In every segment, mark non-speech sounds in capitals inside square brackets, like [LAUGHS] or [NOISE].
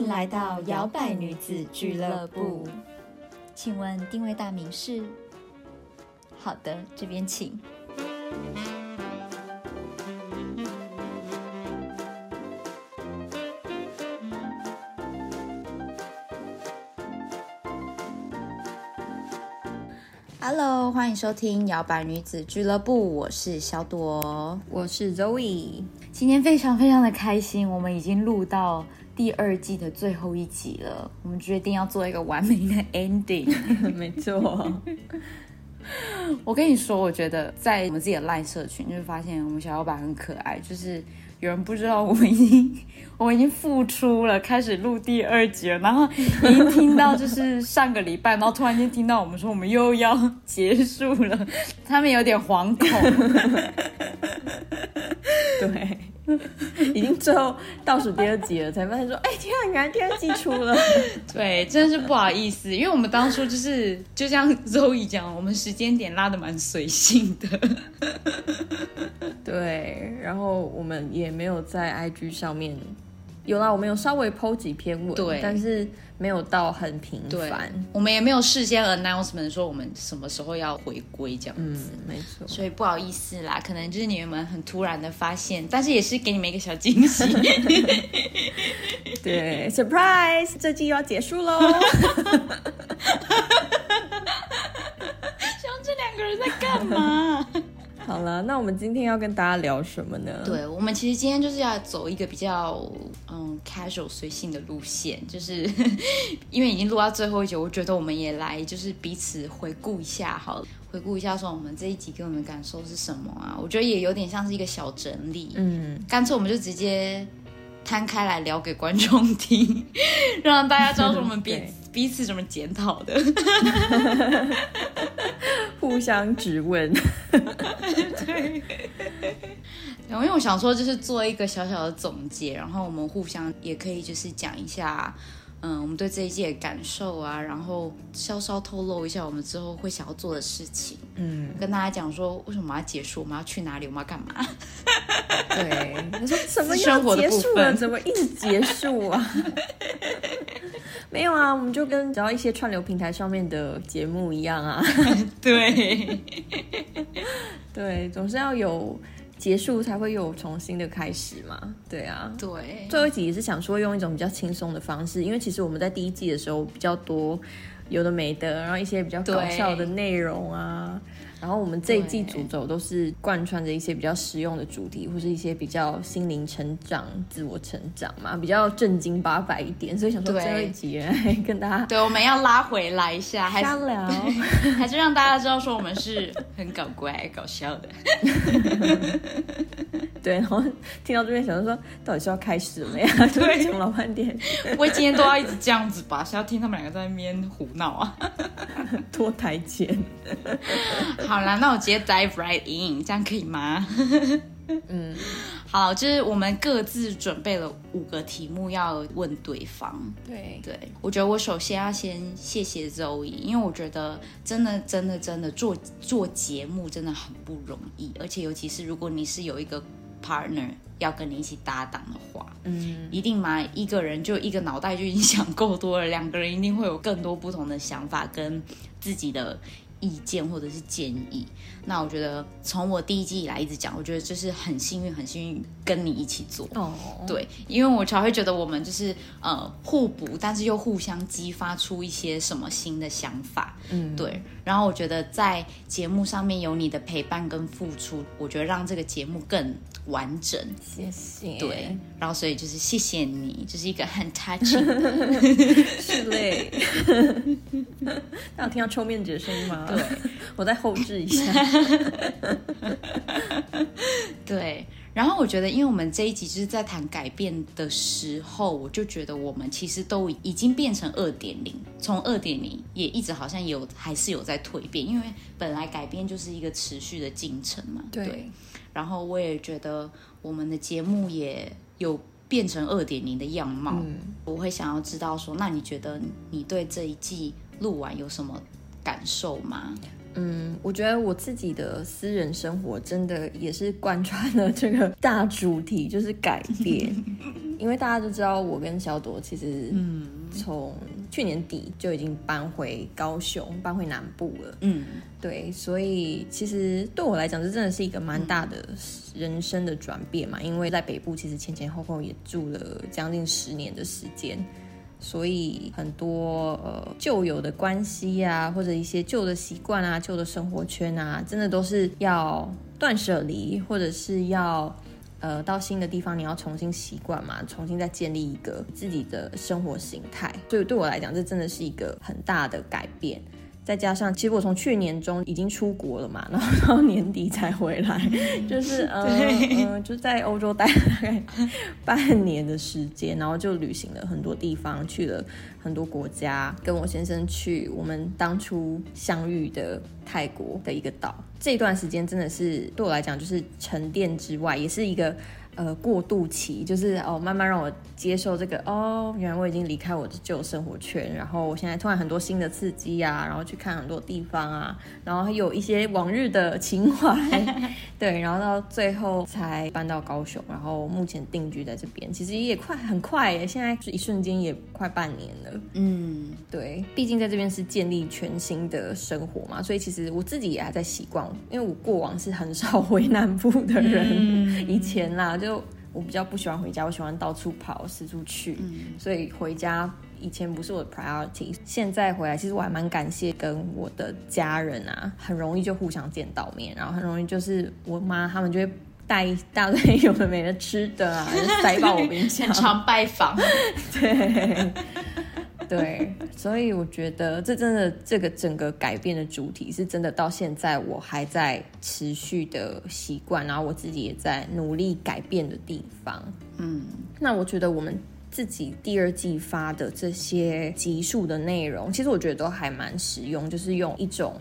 迎来到摇摆女子俱乐部。请问定位大名是？好的，这边请。Hello，欢迎收听摇摆女子俱乐部，我是小朵，我是 Zoe。今天非常非常的开心，我们已经录到第二季的最后一集了。我们决定要做一个完美的 [LAUGHS] ending。没错，我跟你说，我觉得在我们自己的赖社群，就是发现我们小老板很可爱，就是有人不知道我们已经 [LAUGHS] 我们已经复出了，开始录第二集了，然后已经听到就是上个礼拜，然后突然间听到我们说我们又要结束了，他们有点惶恐。[LAUGHS] 对，[LAUGHS] 已经最后倒数第二集了，才发现说，哎，天啊，原来第二季出了。[LAUGHS] 对，真的是不好意思，因为我们当初就是就像周易讲，我们时间点拉的蛮随性的。对，然后我们也没有在 IG 上面。有啦，我们有稍微 PO 几篇文，对，但是没有到很频繁。我们也没有事先 announcement 说我们什么时候要回归这样子，没错。所以不好意思啦，可能就是你们很突然的发现，但是也是给你们一个小惊喜。[LAUGHS] 对，surprise，这季又要结束喽。[LAUGHS] 像这两个人在干嘛？好了，那我们今天要跟大家聊什么呢？对，我们其实今天就是要走一个比较嗯 casual 随性的路线，就是 [LAUGHS] 因为已经录到最后一集，我觉得我们也来就是彼此回顾一下，好了，回顾一下说我们这一集给我们的感受是什么啊？我觉得也有点像是一个小整理，嗯，干脆我们就直接摊开来聊给观众听，[LAUGHS] 让大家知道说我们彼 [LAUGHS] 彼此怎么检讨的。互相质问，[LAUGHS] 对，因为我想说，就是做一个小小的总结，然后我们互相也可以就是讲一下，嗯，我们对这一届的感受啊，然后稍稍透露一下我们之后会想要做的事情，嗯，跟大家讲说为什么要结束，我们要去哪里，我们要干嘛？对，[LAUGHS] 你说什么要结束了？怎么一直结束啊？[LAUGHS] 没有啊，我们就跟只要一些串流平台上面的节目一样啊。[LAUGHS] 对，对，总是要有结束才会有重新的开始嘛。对啊，对。最后一集也是想说用一种比较轻松的方式，因为其实我们在第一季的时候比较多有的没的，然后一些比较搞笑的内容啊。然后我们这一季主轴都是贯穿着一些比较实用的主题，或是一些比较心灵成长、自我成长嘛，比较正经八百一点，所以想说最后一集来 [LAUGHS] 跟大家，对，我们要拉回来一下，瞎聊，[LAUGHS] 还是让大家知道说我们是很搞怪、搞笑的。[LAUGHS] 对，然后听到这边想说，到底是要开始了呀？对，讲老半天，不会今天都要一直这样子吧？是要听他们两个在那边胡闹啊？拖台前。好啦，那我直接 dive right in，这样可以吗？嗯，[LAUGHS] 好，就是我们各自准备了五个题目要问对方。对对，我觉得我首先要先谢谢 Zoe，因为我觉得真的真的真的做做节目真的很不容易，而且尤其是如果你是有一个 partner 要跟你一起搭档的话，嗯，一定嘛，一个人就一个脑袋就已经想够多了，两个人一定会有更多不同的想法跟自己的。意见或者是建议，那我觉得从我第一季以来一直讲，我觉得就是很幸运，很幸运跟你一起做。哦，对，因为我才会觉得我们就是呃互补，但是又互相激发出一些什么新的想法。嗯，对。然后我觉得在节目上面有你的陪伴跟付出，我觉得让这个节目更完整。谢谢。对，然后所以就是谢谢你，就是一个很 touching，[LAUGHS] 是嘞。[LAUGHS] 那我听到抽面纸的声音吗？对，[LAUGHS] 我再后置一下。对，然后我觉得，因为我们这一集就是在谈改变的时候，我就觉得我们其实都已经变成二点零，从二点零也一直好像有还是有在蜕变，因为本来改变就是一个持续的进程嘛。对。然后我也觉得我们的节目也有变成二点零的样貌。我会想要知道说，那你觉得你对这一季录完有什么？感受吗？嗯，我觉得我自己的私人生活真的也是贯穿了这个大主题，就是改变。[LAUGHS] 因为大家都知道我跟小朵其实嗯从去年底就已经搬回高雄，搬回南部了。嗯，对，所以其实对我来讲，这真的是一个蛮大的人生的转变嘛。因为在北部其实前前后后也住了将近十年的时间，所以很多呃旧有的关系啊，或者一些旧的习惯啊、旧的生活圈啊，真的都是要断舍离，或者是要。呃，到新的地方你要重新习惯嘛，重新再建立一个自己的生活形态，所以对我来讲，这真的是一个很大的改变。再加上，其实我从去年中已经出国了嘛，[LAUGHS] 然后到年底才回来，就是呃呃，就在欧洲待了大概 [LAUGHS] 半年的时间，然后就旅行了很多地方，去了很多国家，跟我先生去我们当初相遇的泰国的一个岛。这段时间真的是对我来讲，就是沉淀之外，也是一个。呃，过渡期就是哦，慢慢让我接受这个哦，原来我已经离开我的旧生活圈，然后我现在突然很多新的刺激啊，然后去看很多地方啊，然后还有一些往日的情怀，[LAUGHS] 对，然后到最后才搬到高雄，然后目前定居在这边，其实也快很快耶，现在是一瞬间也快半年了，嗯，对，毕竟在这边是建立全新的生活嘛，所以其实我自己也还在习惯，因为我过往是很少回南部的人，以前啦。就我比较不喜欢回家，我喜欢到处跑、四处去，所以回家以前不是我的 priority。现在回来，其实我还蛮感谢跟我的家人啊，很容易就互相见到面，然后很容易就是我妈他们就会带一大堆有的没的吃的啊，塞爆我冰箱，[LAUGHS] 常拜访，[LAUGHS] 对。对，[LAUGHS] 所以我觉得这真的这个整个改变的主体是真的，到现在我还在持续的习惯，然后我自己也在努力改变的地方。嗯，那我觉得我们自己第二季发的这些集数的内容，其实我觉得都还蛮实用，就是用一种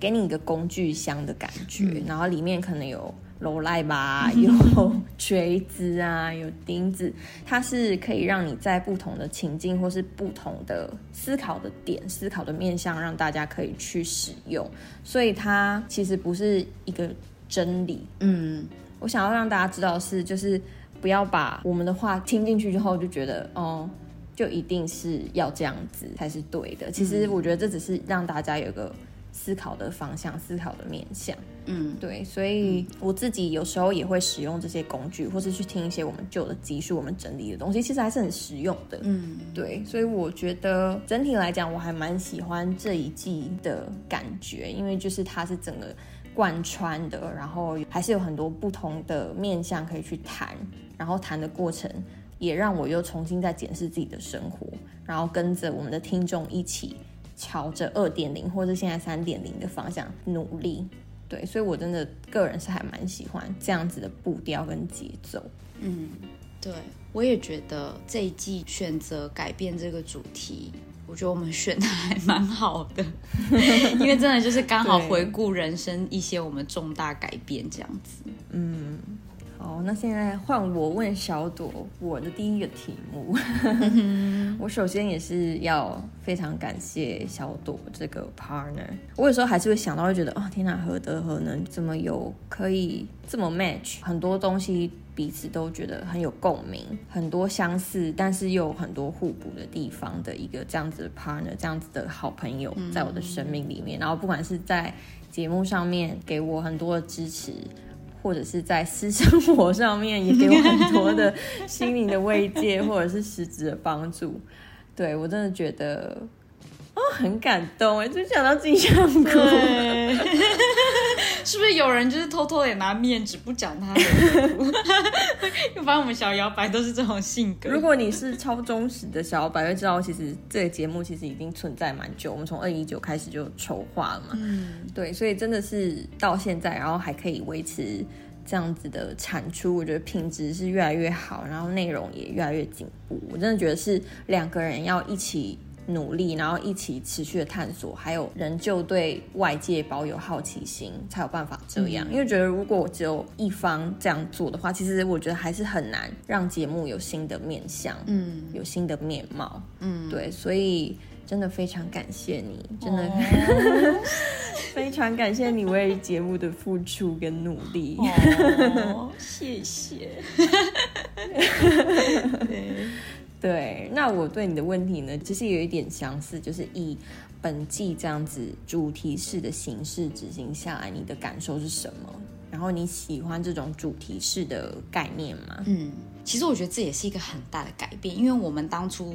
给你一个工具箱的感觉，然后里面可能有。罗赖吧，[LAUGHS] 有锤子啊，有钉子，它是可以让你在不同的情境或是不同的思考的点、思考的面向，让大家可以去使用。所以它其实不是一个真理。嗯，我想要让大家知道是，就是不要把我们的话听进去之后就觉得，哦，就一定是要这样子才是对的。其实我觉得这只是让大家有个。思考的方向，思考的面向，嗯，对，所以我自己有时候也会使用这些工具，或是去听一些我们旧的集数，我们整理的东西，其实还是很实用的，嗯，对，所以我觉得整体来讲，我还蛮喜欢这一季的感觉，因为就是它是整个贯穿的，然后还是有很多不同的面向可以去谈，然后谈的过程也让我又重新再检视自己的生活，然后跟着我们的听众一起。朝着二点零或者现在三点零的方向努力，对，所以我真的个人是还蛮喜欢这样子的步调跟节奏。嗯，对，我也觉得这一季选择改变这个主题，我觉得我们选的还蛮好的，[LAUGHS] 因为真的就是刚好回顾人生一些我们重大改变这样子。嗯。好，那现在换我问小朵我的第一个题目。[LAUGHS] 我首先也是要非常感谢小朵这个 partner。我有时候还是会想到，会觉得哦，天哪，何德何能，怎么有可以这么 match？很多东西彼此都觉得很有共鸣，很多相似，但是又有很多互补的地方的一个这样子的 partner，这样子的好朋友，在我的生命里面。然后不管是在节目上面给我很多的支持。或者是在私生活上面也给我很多的 [LAUGHS] 心灵的慰藉，或者是实质的帮助，对我真的觉得哦很感动哎，就想到自己想哭。[LAUGHS] [LAUGHS] 是不是有人就是偷偷也拿面纸不讲他的？[LAUGHS] 又把我们小摇摆都是这种性格。如果你是超忠实的小摇摆，会知道其实这个节目其实已经存在蛮久，我们从二一九开始就筹划了嘛。嗯，对，所以真的是到现在，然后还可以维持这样子的产出，我觉得品质是越来越好，然后内容也越来越进步。我真的觉得是两个人要一起。努力，然后一起持续的探索，还有仍旧对外界保有好奇心，才有办法这样。因为觉得如果只有一方这样做的话，其实我觉得还是很难让节目有新的面向，嗯，有新的面貌，嗯，对，所以真的非常感谢你，真的。[LAUGHS] 非常感谢你为节目的付出跟努力，谢谢。[LAUGHS] 对，对那我对你的问题呢，其实有一点相似，就是以本季这样子主题式的形式执行下来，你的感受是什么？然后你喜欢这种主题式的概念吗？嗯，其实我觉得这也是一个很大的改变，因为我们当初。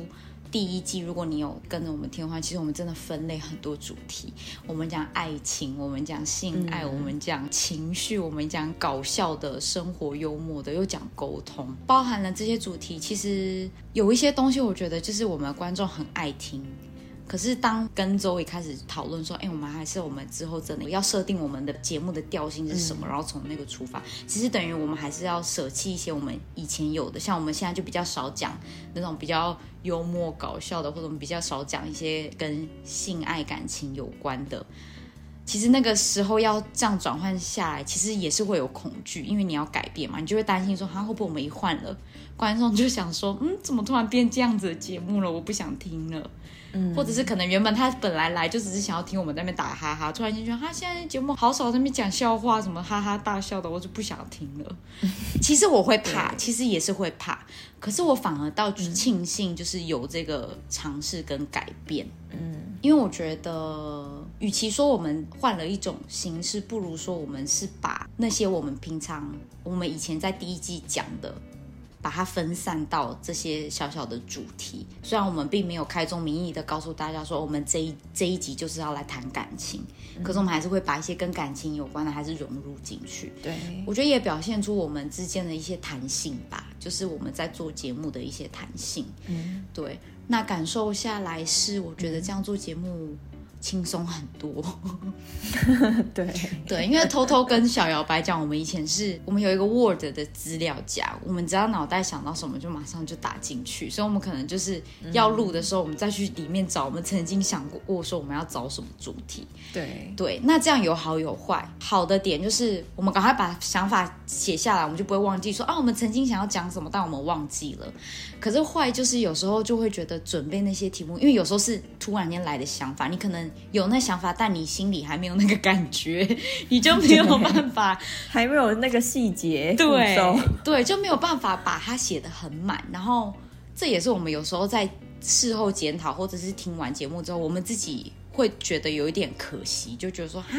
第一季，如果你有跟着我们听的话，其实我们真的分类很多主题。我们讲爱情，我们讲性爱，我们讲情绪，我们讲搞笑的生活、幽默的，又讲沟通，包含了这些主题。其实有一些东西，我觉得就是我们观众很爱听。可是，当跟周一开始讨论说，哎，我们还是我们之后真的要设定我们的节目的调性是什么，然后从那个出发，其实等于我们还是要舍弃一些我们以前有的，像我们现在就比较少讲那种比较幽默搞笑的，或者我们比较少讲一些跟性爱感情有关的。其实那个时候要这样转换下来，其实也是会有恐惧，因为你要改变嘛，你就会担心说，啊会不会我们一换了，观众就想说，嗯，怎么突然变这样子的节目了？我不想听了。或者是可能原本他本来来就只是想要听我们在那边打哈哈，突然间觉得他现在节目好少在那边讲笑话，什么哈哈大笑的，我就不想听了。[LAUGHS] 其实我会怕，其实也是会怕，可是我反而倒庆幸，就是有这个尝试跟改变。嗯，因为我觉得，与其说我们换了一种形式，不如说我们是把那些我们平常我们以前在第一季讲的。把它分散到这些小小的主题，虽然我们并没有开宗明义的告诉大家说，我们这一这一集就是要来谈感情，可是我们还是会把一些跟感情有关的，还是融入进去。对，我觉得也表现出我们之间的一些弹性吧，就是我们在做节目的一些弹性。嗯，对，那感受下来是，我觉得这样做节目。轻松很多，[LAUGHS] 对 [LAUGHS] 对，因为偷偷跟小摇白讲，我们以前是我们有一个 Word 的资料夹，我们只要脑袋想到什么就马上就打进去，所以我们可能就是要录的时候，我们再去里面找我们曾经想过说我们要找什么主题。对对，那这样有好有坏，好的点就是我们赶快把想法写下来，我们就不会忘记说啊，我们曾经想要讲什么，但我们忘记了。可是坏就是有时候就会觉得准备那些题目，因为有时候是突然间来的想法，你可能。有那想法，但你心里还没有那个感觉，你就没有办法，[LAUGHS] 还没有那个细节，对对，就没有办法把它写的很满。然后这也是我们有时候在事后检讨，或者是听完节目之后，我们自己会觉得有一点可惜，就觉得说，哈，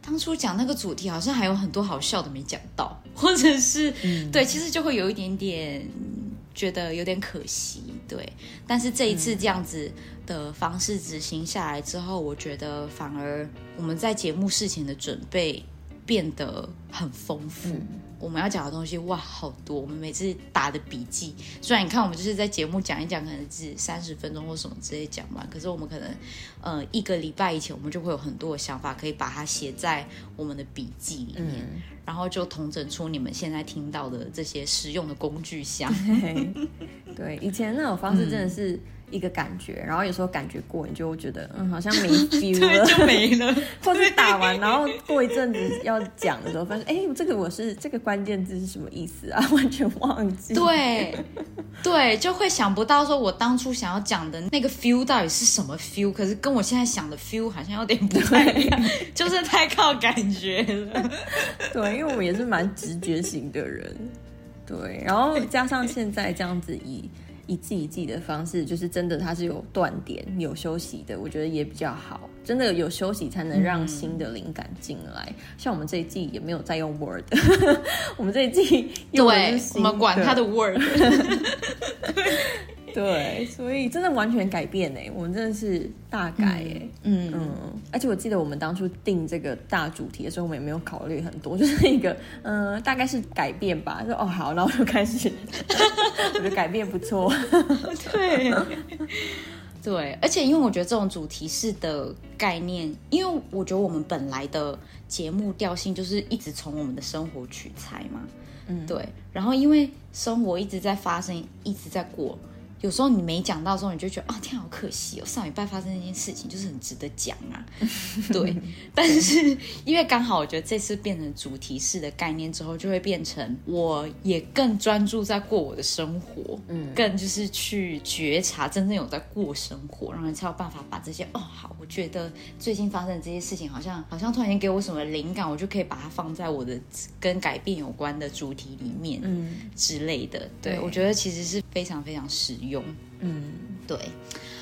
当初讲那个主题好像还有很多好笑的没讲到，或者是对，其实就会有一点点觉得有点可惜，对。但是这一次这样子。的方式执行下来之后，我觉得反而我们在节目事前的准备变得很丰富。我们要讲的东西哇，好多！我们每次打的笔记，虽然你看我们就是在节目讲一讲，可能是三十分钟或什么之类讲完，可是我们可能呃一个礼拜以前，我们就会有很多的想法，可以把它写在我们的笔记里面，然后就统整出你们现在听到的这些实用的工具箱。[LAUGHS] 对，以前那种方式真的是。一个感觉，然后有时候感觉过，你就觉得嗯，好像没 [LAUGHS] feel 了，就没了。[LAUGHS] 或是打完，然后过一阵子要讲的时候，发现哎，这个我是这个关键字是什么意思啊？完全忘记。对，[LAUGHS] 对，就会想不到说我当初想要讲的那个 feel 到底是什么 feel，可是跟我现在想的 feel 好像有点不太一样，就是太靠感觉了。对，因为我们也是蛮直觉型的人，对，然后加上现在这样子以。一季一季的方式，就是真的，它是有断点、有休息的，我觉得也比较好。真的有休息，才能让新的灵感进来。像我们这一季也没有在用 Word，[LAUGHS] 我们这一季用的是我们管它的 Word。[LAUGHS] 对，所以真的完全改变哎，我们真的是大改哎，嗯嗯，而且我记得我们当初定这个大主题的时候，我们也没有考虑很多，[LAUGHS] 就是一个嗯，大概是改变吧，说哦好，然后就开始，[LAUGHS] 我觉得改变不错，对。对，而且因为我觉得这种主题式的概念，因为我觉得我们本来的节目调性就是一直从我们的生活取材嘛，嗯，对，然后因为生活一直在发生，一直在过。有时候你没讲到时候，你就觉得啊天好可惜哦，上礼拜发生那件事情就是很值得讲啊。[LAUGHS] 对，但是因为刚好我觉得这次变成主题式的概念之后，就会变成我也更专注在过我的生活，嗯，更就是去觉察真正有在过生活，然后才有办法把这些哦好，我觉得最近发生的这些事情好像好像突然间给我什么灵感，我就可以把它放在我的跟改变有关的主题里面，嗯之类的。对我觉得其实是非常非常实用。用。嗯，对。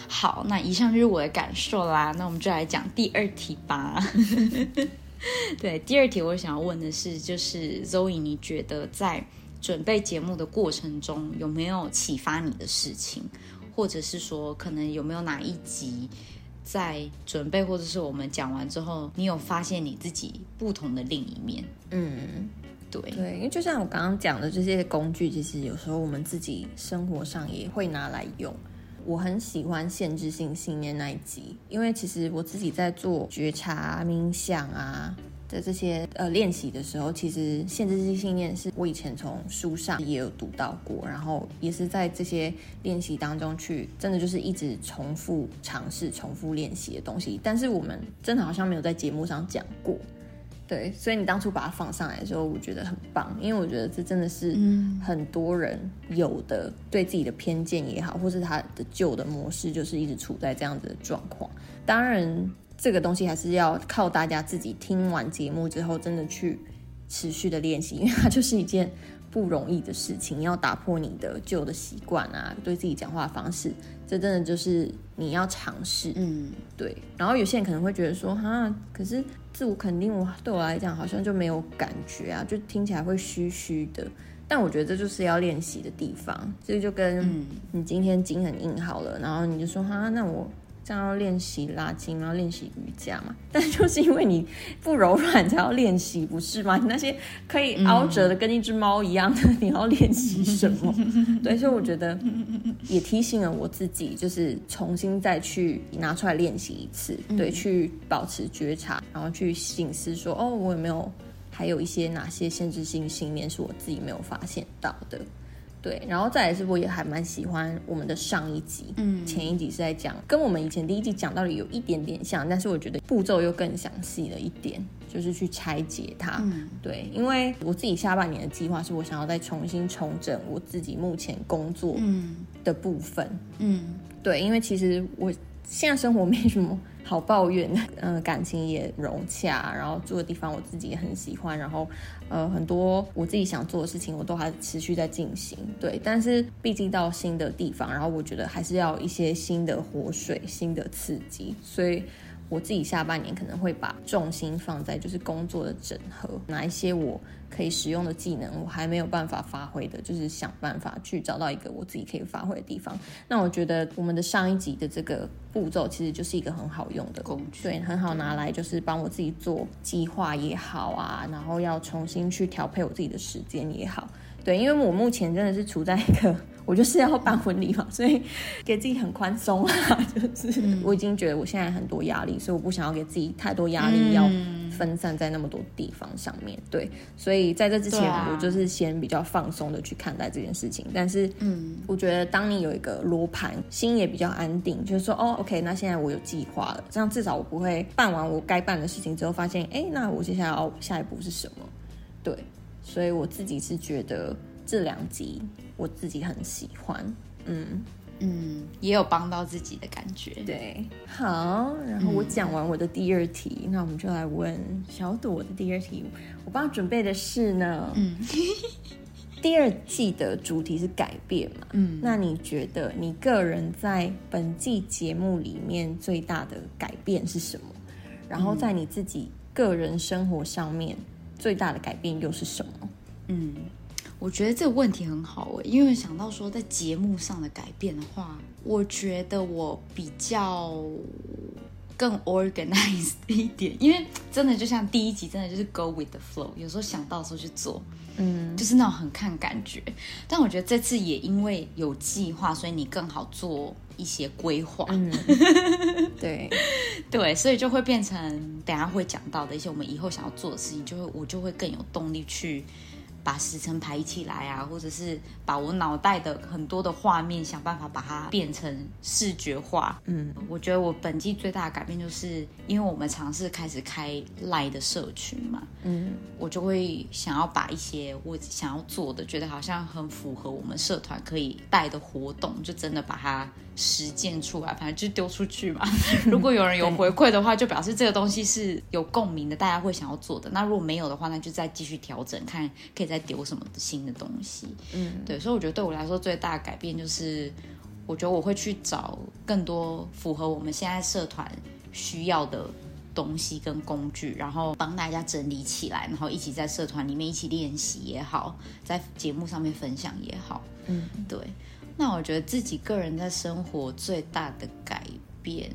好，那以上就是我的感受啦。那我们就来讲第二题吧。[LAUGHS] 对，第二题我想要问的是，就是 Zoe，你觉得在准备节目的过程中，有没有启发你的事情，或者是说，可能有没有哪一集在准备，或者是我们讲完之后，你有发现你自己不同的另一面？嗯，对，因为就像我刚刚讲的这些工具，其实有时候我们自己生活上也会拿来用。我很喜欢限制性信念那一集，因为其实我自己在做觉察、冥想啊的这些呃练习的时候，其实限制性信念是我以前从书上也有读到过，然后也是在这些练习当中去，真的就是一直重复尝试、重复练习的东西。但是我们真的好像没有在节目上讲过。对，所以你当初把它放上来的时候，我觉得很棒，因为我觉得这真的是很多人有的对自己的偏见也好，或是他的旧的模式，就是一直处在这样子的状况。当然，这个东西还是要靠大家自己听完节目之后，真的去持续的练习，因为它就是一件不容易的事情，要打破你的旧的习惯啊，对自己讲话方式，这真的就是你要尝试。嗯，对。然后有些人可能会觉得说，哈，可是。自我肯定，我对我来讲好像就没有感觉啊，就听起来会虚虚的。但我觉得这就是要练习的地方，所以就跟你今天筋很硬好了，然后你就说哈，那我。像要练习拉筋，然后练习瑜伽嘛，[LAUGHS] 但就是因为你不柔软才要练习，不是吗？你 [LAUGHS] 那些可以凹折的跟一只猫一样的，你要练习什么？对，所以我觉得也提醒了我自己，就是重新再去拿出来练习一次，对，去保持觉察，然后去醒思说，哦，我有没有还有一些哪些限制性信念是我自己没有发现到的？对，然后再来是，我也还蛮喜欢我们的上一集，嗯，前一集是在讲跟我们以前第一集讲到的有一点点像，但是我觉得步骤又更详细了一点，就是去拆解它。嗯，对，因为我自己下半年的计划是我想要再重新重整我自己目前工作的部分。嗯，对，因为其实我现在生活没什么。好抱怨，嗯，[LAUGHS] 感情也融洽，然后住的地方我自己也很喜欢，然后，呃，很多我自己想做的事情我都还持续在进行，对。但是毕竟到新的地方，然后我觉得还是要一些新的活水、新的刺激，所以我自己下半年可能会把重心放在就是工作的整合，哪一些我。可以使用的技能，我还没有办法发挥的，就是想办法去找到一个我自己可以发挥的地方。那我觉得我们的上一集的这个步骤，其实就是一个很好用的工具，对，很好拿来就是帮我自己做计划也好啊，然后要重新去调配我自己的时间也好。对，因为我目前真的是处在一个，我就是要办婚礼嘛，[LAUGHS] 所以给自己很宽松啊，[LAUGHS] 就是我已经觉得我现在很多压力，所以我不想要给自己太多压力，要分散在那么多地方上面。对，所以在这之前，我就是先比较放松的去看待这件事情。但是，嗯，我觉得当你有一个罗盘，心也比较安定，就是说，哦，OK，那现在我有计划了，这样至少我不会办完我该办的事情之后，发现，哎，那我接下来要下一步是什么？对。所以我自己是觉得这两集我自己很喜欢，嗯嗯，也有帮到自己的感觉。对，好，然后我讲完我的第二题，那我们就来问小朵的第二题。我帮他准备的是呢，嗯，[LAUGHS] 第二季的主题是改变嘛，嗯，那你觉得你个人在本季节目里面最大的改变是什么？然后在你自己个人生活上面。最大的改变又是什么？嗯，我觉得这个问题很好诶，因为想到说在节目上的改变的话，我觉得我比较更 organized [LAUGHS] 一点，因为真的就像第一集，真的就是 go with the flow，有时候想到的时候去做，嗯，就是那种很看感觉。但我觉得这次也因为有计划，所以你更好做。一些规划，[LAUGHS] 对对，所以就会变成等下会讲到的一些我们以后想要做的事情，就会我就会更有动力去。把时辰排起来啊，或者是把我脑袋的很多的画面想办法把它变成视觉化。嗯，我觉得我本季最大的改变就是，因为我们尝试开始开赖的社群嘛，嗯，我就会想要把一些我想要做的，觉得好像很符合我们社团可以带的活动，就真的把它实践出来，反正就丢出去嘛。[LAUGHS] 如果有人有回馈的话，就表示这个东西是有共鸣的，大家会想要做的。那如果没有的话，那就再继续调整，看可以。再丢什么新的东西？嗯，对，所以我觉得对我来说最大的改变就是，我我觉得我会去找更多符合我们现在社团需要的东西跟工具，然后帮大家整理起来，然后一起在社团里面一起练习也好，在节目上面分享也好。嗯，对。那我觉得自己个人在生活最大的改变。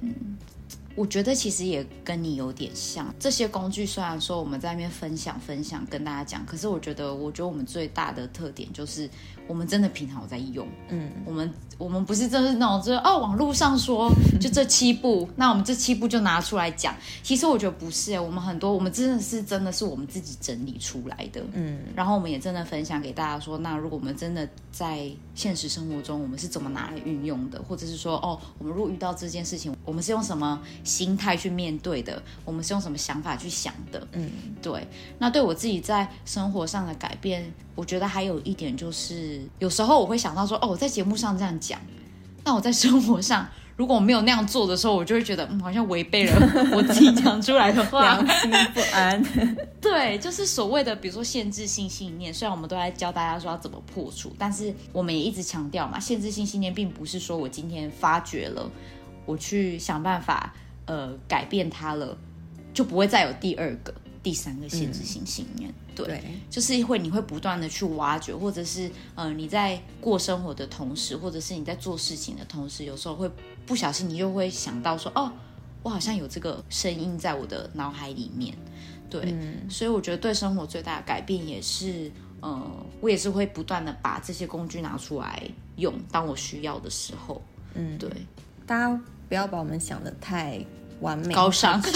我觉得其实也跟你有点像。这些工具虽然说我们在那边分享分享跟大家讲，可是我觉得，我觉得我们最大的特点就是我们真的平常有在用。嗯，我们我们不是真是那种就是哦，网络上说 [LAUGHS] 就这七步，那我们这七步就拿出来讲。其实我觉得不是，我们很多我们真的是真的是我们自己整理出来的。嗯，然后我们也真的分享给大家说，那如果我们真的在现实生活中，我们是怎么拿来运用的，或者是说哦，我们如果遇到这件事情，我们是用什么？心态去面对的，我们是用什么想法去想的？嗯，对。那对我自己在生活上的改变，我觉得还有一点就是，有时候我会想到说，哦，我在节目上这样讲，那我在生活上如果我没有那样做的时候，我就会觉得，嗯，好像违背了 [LAUGHS] 我自己讲出来的话，良心不安。[LAUGHS] 对，就是所谓的，比如说限制性信念。虽然我们都在教大家说要怎么破除，但是我们也一直强调嘛，限制性信念并不是说我今天发觉了，我去想办法。呃，改变它了，就不会再有第二个、第三个限制性信念。对，就是会你会不断的去挖掘，或者是呃你在过生活的同时，或者是你在做事情的同时，有时候会不小心，你就会想到说，哦，我好像有这个声音在我的脑海里面。对，所以我觉得对生活最大的改变也是，呃，我也是会不断的把这些工具拿出来用，当我需要的时候。嗯，对，大家不要把我们想的太。完美高尚成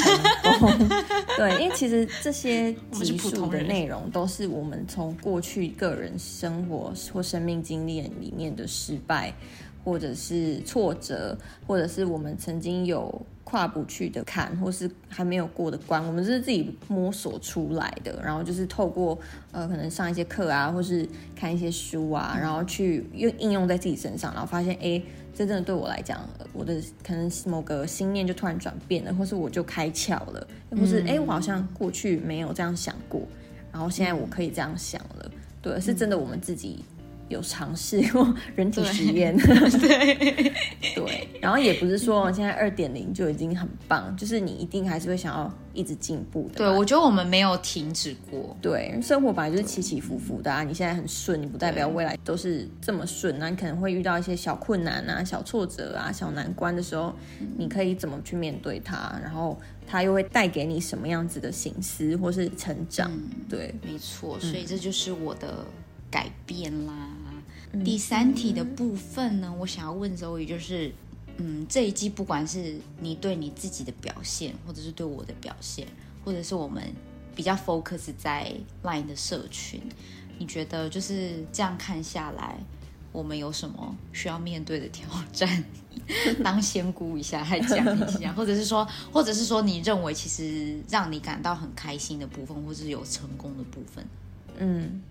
功，对，因为其实这些 [LAUGHS] 集数的内容都是我们从过去个人生活或生命经历里面的失败，或者是挫折，或者是我们曾经有跨不去的坎，或是还没有过的关，我们是自己摸索出来的。然后就是透过呃，可能上一些课啊，或是看一些书啊，然后去用应用在自己身上，然后发现哎。这真的对我来讲，我的可能某个心念就突然转变了，或是我就开窍了，或是哎，我好像过去没有这样想过，然后现在我可以这样想了。对，是真的，我们自己。有尝试过 [LAUGHS] 人体实验，[LAUGHS] 对对，然后也不是说现在二点零就已经很棒，就是你一定还是会想要一直进步的。对，我觉得我们没有停止过。对，生活本来就是起起伏伏的啊，你现在很顺，你不代表未来都是这么顺，那你可能会遇到一些小困难啊、小挫折啊、小难关的时候，你可以怎么去面对它？然后它又会带给你什么样子的形思或是成长？对，没错，所以这就是我的。改变啦。第三题的部分呢，我想要问周宇，就是，嗯，这一季不管是你对你自己的表现，或者是对我的表现，或者是我们比较 focus 在 Line 的社群，你觉得就是这样看下来，我们有什么需要面对的挑战？[LAUGHS] 当仙姑一下来讲一下，[LAUGHS] 或者是说，或者是说，你认为其实让你感到很开心的部分，或者是有成功的部分？嗯。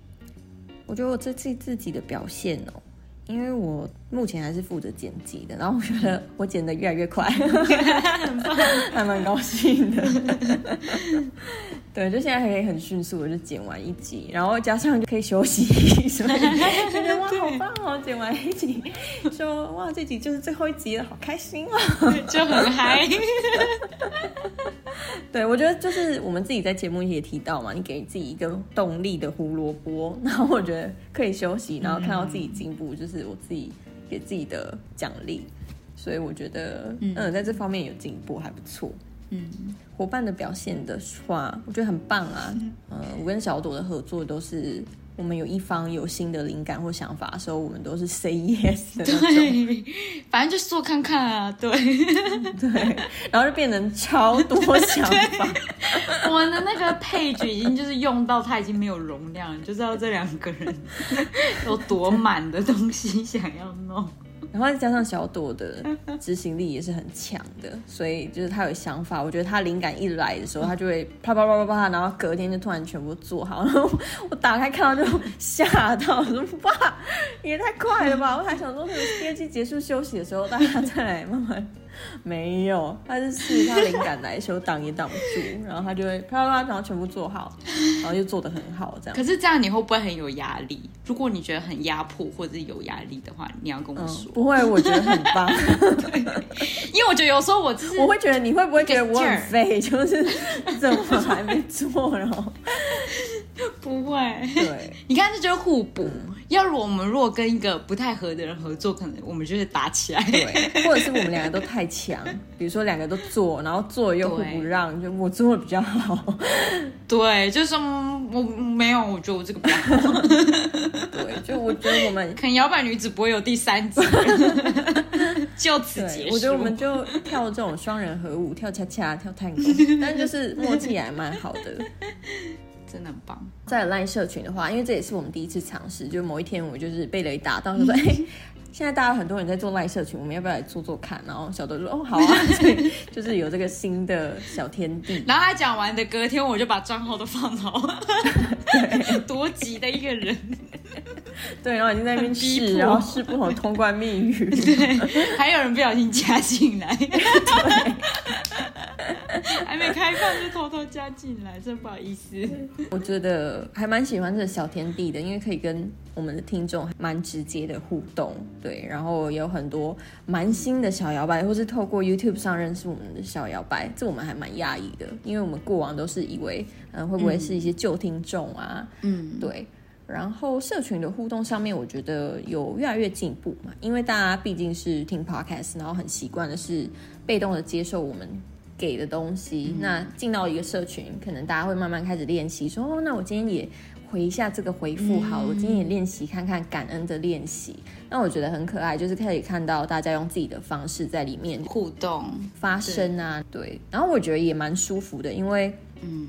我觉得我这次自己的表现哦，因为我目前还是负责剪辑的，然后我觉得我剪的越来越快，[LAUGHS] 还蛮高兴的。[LAUGHS] 对，就现在可以很迅速的就剪完一集，然后加上就可以休息，[LAUGHS] 所以觉得哇好棒哦！剪完一集，说哇这集就是最后一集了，好开心啊，就很嗨。对，我觉得就是我们自己在节目也提到嘛，你给自己一个动力的胡萝卜，然后我觉得可以休息，然后看到自己进步，就是我自己给自己的奖励。所以我觉得，嗯，在这方面有进步还不错。嗯，伙伴的表现的话，我觉得很棒啊。嗯，我跟小朵的合作都是。我们有一方有新的灵感或想法的时候，我们都是 say yes 的那种。反正就做看看啊，对 [LAUGHS] 对，然后就变成超多想法。我们的那个 page 已经就是用到它已经没有容量，就知道这两个人 [LAUGHS] 有多满的东西想要弄。然后再加上小朵的执行力也是很强的，所以就是他有想法，我觉得他灵感一来的时候，他就会啪啪啪啪啪，然后隔天就突然全部做好。[LAUGHS] 然后我打开看到就吓到，说哇，也太快了吧！我还想说，第二季结束休息的时候，大家再来慢慢。[LAUGHS] 没有，他是他灵感来的时候挡也挡不住，[LAUGHS] 然后他就会啪啪啪，然后全部做好，然后就做的很好，这样。可是这样你会不会很有压力？如果你觉得很压迫或者是有压力的话，你要跟我说。不会，我觉得很棒。[LAUGHS] 因为我觉得有时候我就是我会觉得你会不会觉得我很废，就是怎么还没做，然后不会。对，你看这就是互补。要如果我们如果跟一个不太合的人合作，可能我们就是打起来。对，或者是我们两个都太强，比如说两个都做，然后做又互不让，就我做的比较好。[LAUGHS] 对，就是我没有，我觉得我这个比较好。[LAUGHS] 对，就我觉得我们 [LAUGHS] 可能摇摆女子不会有第三集，就此结束。我觉得我们就跳这种双人合舞，跳恰恰，跳探戈，但就是默契还蛮好的。真的很棒。在赖社群的话，因为这也是我们第一次尝试，就某一天我就是被雷打到，就说：“ [LAUGHS] 哎，现在大家很多人在做赖社群，我们要不要来做做看？”然后小豆说：“哦，好啊。”所以就是有这个新的小天地。然后他讲完的隔天，我就把账号都放好。[LAUGHS] 多急的一个人。对，然后已经在那边试，然后试不同通关密语。[LAUGHS] 对，还有人不小心加进来。对。[LAUGHS] 还没开放就偷偷加进来，真不好意思。[LAUGHS] 我觉得还蛮喜欢这个小天地的，因为可以跟我们的听众蛮直接的互动，对。然后有很多蛮新的小摇摆，或是透过 YouTube 上认识我们的小摇摆，这我们还蛮讶异的，因为我们过往都是以为，嗯，会不会是一些旧听众啊？嗯，对。然后社群的互动上面，我觉得有越来越进步嘛，因为大家毕竟是听 Podcast，然后很习惯的是被动的接受我们。给的东西，那进到一个社群，可能大家会慢慢开始练习，说哦，那我今天也回一下这个回复，好，我今天也练习看看感恩的练习。那我觉得很可爱，就是可以看到大家用自己的方式在里面互动发声啊，对。然后我觉得也蛮舒服的，因为嗯。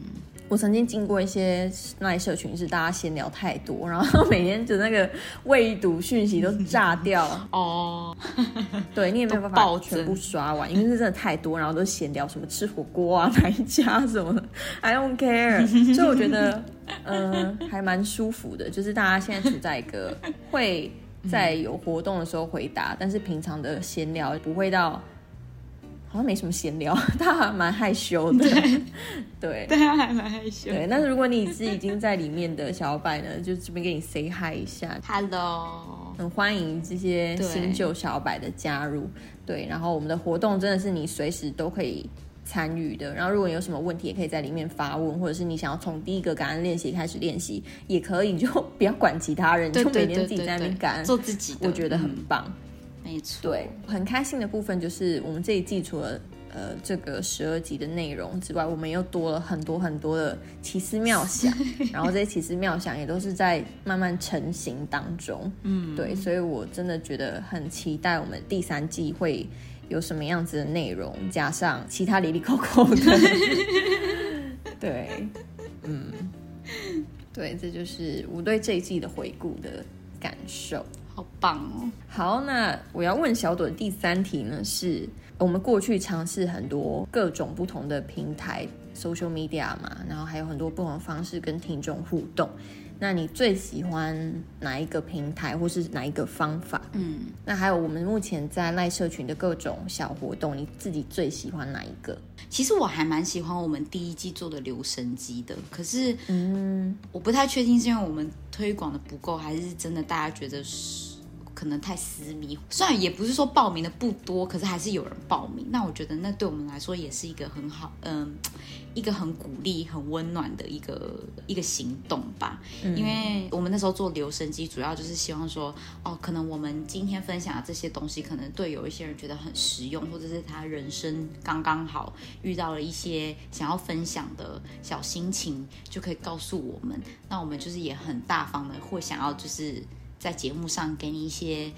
我曾经经过一些那社群，是大家闲聊太多，然后每天就那个未读讯息都炸掉哦。[LAUGHS] 对你也没有办法全部刷完，因为是真的太多，然后都闲聊什么吃火锅啊，[LAUGHS] 哪一家什么，I don't care。所以我觉得，嗯，还蛮舒服的，就是大家现在处在一个会在有活动的时候回答，但是平常的闲聊不会到。好像没什么闲聊，[LAUGHS] [LAUGHS] 他还蛮害羞的。对，对，他还蛮害羞。对，但是如果你是已经在里面的小白呢，[LAUGHS] 就这边给你 say hi 一下，hello，很欢迎这些新旧小白的加入。对，然后我们的活动真的是你随时都可以参与的。然后如果你有什么问题，也可以在里面发问，或者是你想要从第一个感恩练习开始练习，也可以，就不要管其他人，就每天自己在那边感恩，做自己，我觉得很棒。没错，对，很开心的部分就是我们这一季除了呃这个十二集的内容之外，我们又多了很多很多的奇思妙想，[LAUGHS] 然后这些奇思妙想也都是在慢慢成型当中。嗯，对，所以我真的觉得很期待我们第三季会有什么样子的内容，加上其他里里扣扣的。[LAUGHS] 对，嗯，对，这就是我对这一季的回顾的感受。好棒哦！好，那我要问小朵的第三题呢，是我们过去尝试很多各种不同的平台，social media 嘛，然后还有很多不同的方式跟听众互动。那你最喜欢哪一个平台，或是哪一个方法？嗯，那还有我们目前在赖社群的各种小活动，你自己最喜欢哪一个？其实我还蛮喜欢我们第一季做的留声机的，可是，嗯，我不太确定是因为我们推广的不够，还是真的大家觉得是。可能太私密，虽然也不是说报名的不多，可是还是有人报名。那我觉得那对我们来说也是一个很好，嗯，一个很鼓励、很温暖的一个一个行动吧。因为我们那时候做留声机，主要就是希望说，哦，可能我们今天分享的这些东西，可能对有一些人觉得很实用，或者是他人生刚刚好遇到了一些想要分享的小心情，就可以告诉我们。那我们就是也很大方的，会想要就是。在节目上给你一些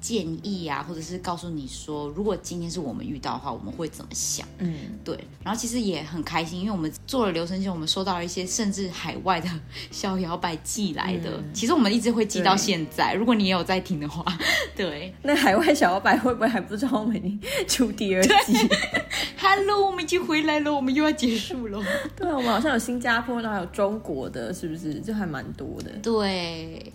建议啊，或者是告诉你说，如果今天是我们遇到的话，我们会怎么想？嗯，对。然后其实也很开心，因为我们做了留声机，我们收到了一些甚至海外的小摇摆寄来的。其实我们一直会寄到现在。如果你也有在听的话，[LAUGHS] 对。那海外小摇摆会不会还不知道我们已经出第二季？[LAUGHS] Hello，我们已经回来了，我们又要结束了。[LAUGHS] 对啊，我们好像有新加坡的，还有中国的，是不是？就还蛮多的。对。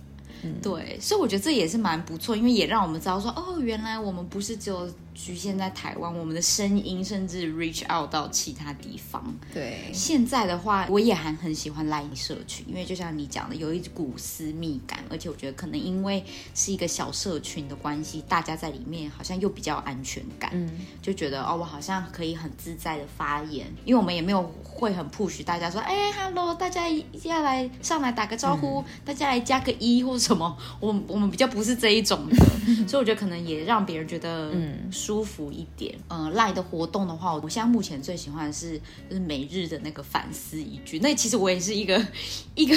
对，所以我觉得这也是蛮不错，因为也让我们知道说，哦，原来我们不是只有。局限在台湾，我们的声音甚至 reach out 到其他地方。对，现在的话，我也还很喜欢赖社群，因为就像你讲的，有一股私密感，而且我觉得可能因为是一个小社群的关系，大家在里面好像又比较安全感，嗯，就觉得哦，我好像可以很自在的发言，因为我们也没有会很 push 大家说，哎，hello，大家要来上来打个招呼，大家来加个一或者什么，[LAUGHS] 我我们比较不是这一种的，[LAUGHS] 所以我觉得可能也让别人觉得嗯。舒服一点，嗯，赖的活动的话，我现在目前最喜欢的是就是每日的那个反思一句。那其实我也是一个 [LAUGHS] 一个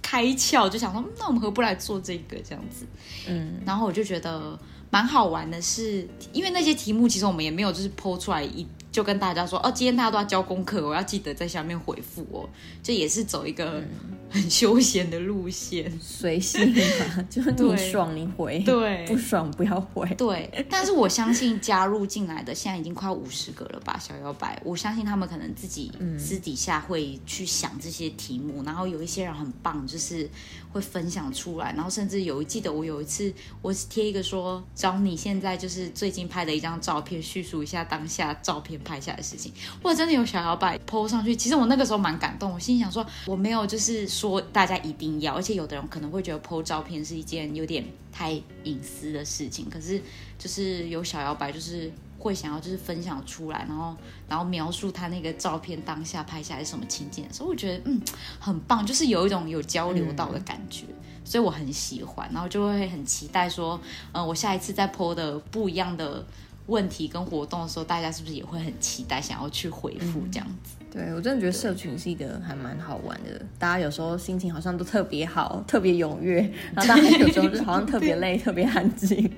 开窍，就想说，那我们何不来做这个这样子？嗯，然后我就觉得蛮好玩的，是因为那些题目其实我们也没有就是剖出来一。就跟大家说哦，今天大家都要交功课，我要记得在下面回复哦。这也是走一个很休闲的路线，随性嘛，[LAUGHS] 就是你爽你回，对，不爽不要回。对，但是我相信加入进来的现在已经快五十个了吧，小摇摆。我相信他们可能自己私底下会去想这些题目，然后有一些人很棒，就是会分享出来，然后甚至有记得我有一次我贴一个说，找你现在就是最近拍的一张照片，叙述一下当下照片。拍下的事情，或者真的有小摇摆 PO 上去，其实我那个时候蛮感动。我心想说，我没有就是说大家一定要，而且有的人可能会觉得 PO 照片是一件有点太隐私的事情。可是就是有小摇摆，就是会想要就是分享出来，然后然后描述他那个照片当下拍下来什么情景所以，我觉得嗯很棒，就是有一种有交流到的感觉，所以我很喜欢，然后就会很期待说，嗯，我下一次再 PO 的不一样的。问题跟活动的时候，大家是不是也会很期待，想要去回复这样子？对我真的觉得社群是一个还蛮好玩的，大家有时候心情好像都特别好，[LAUGHS] 特别踊跃，然后大家有时候就好像特别累，特别安静。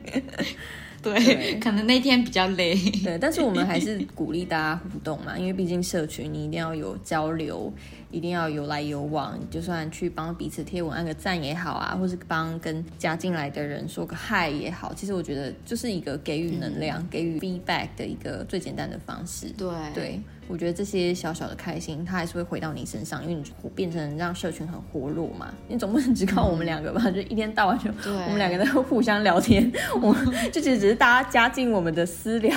对，可能那天比较累。对，但是我们还是鼓励大家互动嘛，因为毕竟社群你一定要有交流。一定要有来有往，就算去帮彼此贴文按个赞也好啊，或是帮跟加进来的人说个嗨也好，其实我觉得就是一个给予能量、给予 feedback 的一个最简单的方式。对，对我觉得这些小小的开心，它还是会回到你身上，因为你变成让社群很活络嘛。你总不能只靠我们两个吧？就一天到晚就我们两个在互相聊天，我就其实只是大家加进我们的私聊。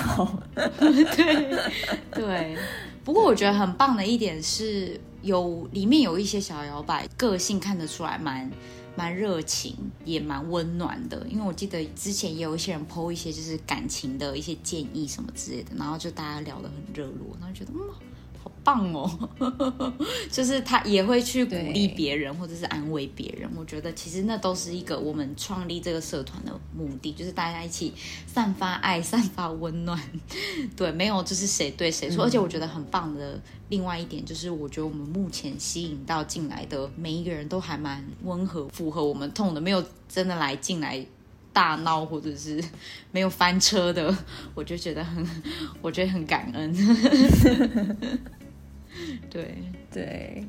[LAUGHS] 对对，不过我觉得很棒的一点是。有里面有一些小摇摆，个性看得出来蛮蛮热情，也蛮温暖的。因为我记得之前也有一些人 PO 一些就是感情的一些建议什么之类的，然后就大家聊得很热络，然后觉得嗯。棒哦，[LAUGHS] 就是他也会去鼓励别人或者是安慰别人。我觉得其实那都是一个我们创立这个社团的目的，就是大家一起散发爱、散发温暖。[LAUGHS] 对，没有就是谁对谁错。而且我觉得很棒的另外一点就是，我觉得我们目前吸引到进来的每一个人都还蛮温和，符合我们痛的，没有真的来进来大闹或者是没有翻车的。我就觉得很，[LAUGHS] 我觉得很感恩。[LAUGHS] 对对，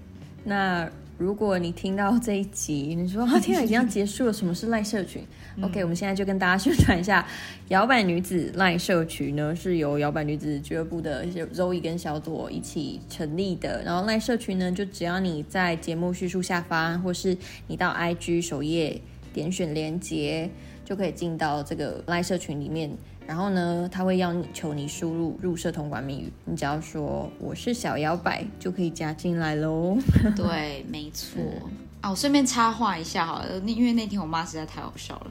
那如果你听到这一集，你说啊，天啊，已经要结束了，什么是赖社群？[LAUGHS] OK，我们现在就跟大家宣传一下，摇摆女子赖社群呢，是由摇摆女子俱乐部的一些 Zoe 跟小朵一起成立的。然后赖社群呢，就只要你在节目叙述下方，或是你到 IG 首页点选连接，就可以进到这个赖社群里面。然后呢，他会要求你输入入社通关密语，你只要说我是小摇摆，就可以加进来喽。[LAUGHS] 对，没错。啊，我顺便插话一下哈，因为那天我妈实在太好笑了，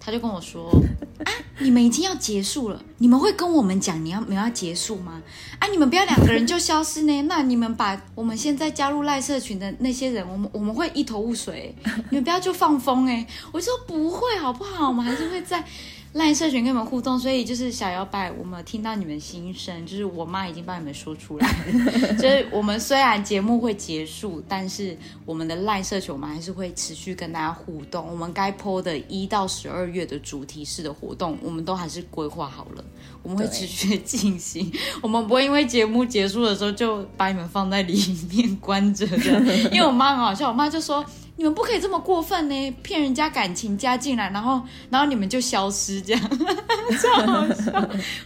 她就跟我说：“ [LAUGHS] 啊，你们已经要结束了，你们会跟我们讲你要你们要结束吗？啊，你们不要两个人就消失呢？[LAUGHS] 那你们把我们现在加入赖社群的那些人，我们我们会一头雾水，你们不要就放风哎。”我说：“不会，好不好？我们还是会在。”赖社群跟你们互动，所以就是小摇摆，我们听到你们心声，就是我妈已经帮你们说出来了。[LAUGHS] 就是我们虽然节目会结束，但是我们的赖社群，我们还是会持续跟大家互动。我们该 PO 的一到十二月的主题式的活动，我们都还是规划好了，我们会持续进行。我们不会因为节目结束的时候就把你们放在里面 [LAUGHS] 关着的。[LAUGHS] 因为我妈很好笑，我妈就说。你们不可以这么过分呢，骗人家感情加进来，然后然后你们就消失这样，[LAUGHS] 超好笑。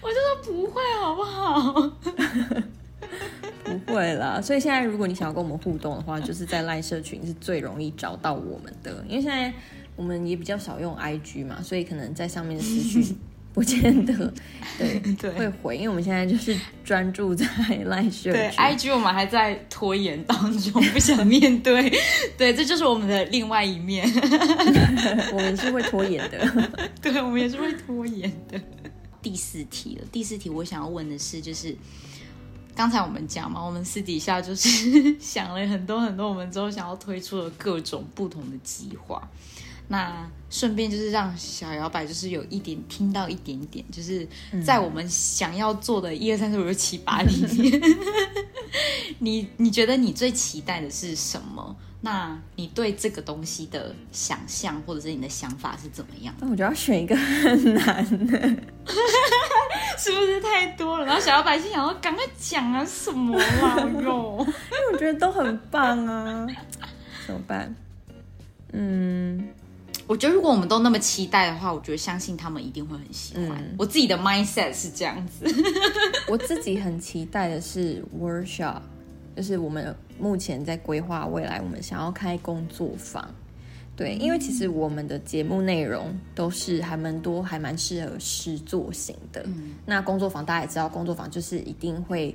我就说不会好不好？[LAUGHS] 不会啦。所以现在如果你想要跟我们互动的话，[LAUGHS] 就是在赖社群是最容易找到我们的，因为现在我们也比较少用 IG 嘛，所以可能在上面的私讯不见得 [LAUGHS] 对对会回，因为我们现在就是专注在 [LAUGHS] 赖社对。IG 我们还在拖延当中，不想面对。对，这就是我们的另外一面。[LAUGHS] 我们是会拖延的。对，我们也是会拖延的。第四题了，第四题我想要问的是，就是刚才我们讲嘛，我们私底下就是想了很多很多，我们之后想要推出的各种不同的计划。那顺便就是让小摇摆就是有一点听到一点点，就是在我们想要做的一二三四五六七八里面，[LAUGHS] 你你觉得你最期待的是什么？那你对这个东西的想象或者是你的想法是怎么样？那我觉得要选一个很难的，[LAUGHS] 是不是太多了？然后小老百姓想说赶快讲啊，什么啦 [LAUGHS] 哟？因为我觉得都很棒啊，怎么办？嗯，我觉得如果我们都那么期待的话，我觉得相信他们一定会很喜欢。嗯我自己的 mindset 是这样子。[LAUGHS] 我自己很期待的是 workshop，就是我们目前在规划未来，我们想要开工作坊。对，因为其实我们的节目内容都是还蛮多，还蛮适合诗作型的。那工作坊大家也知道，工作坊就是一定会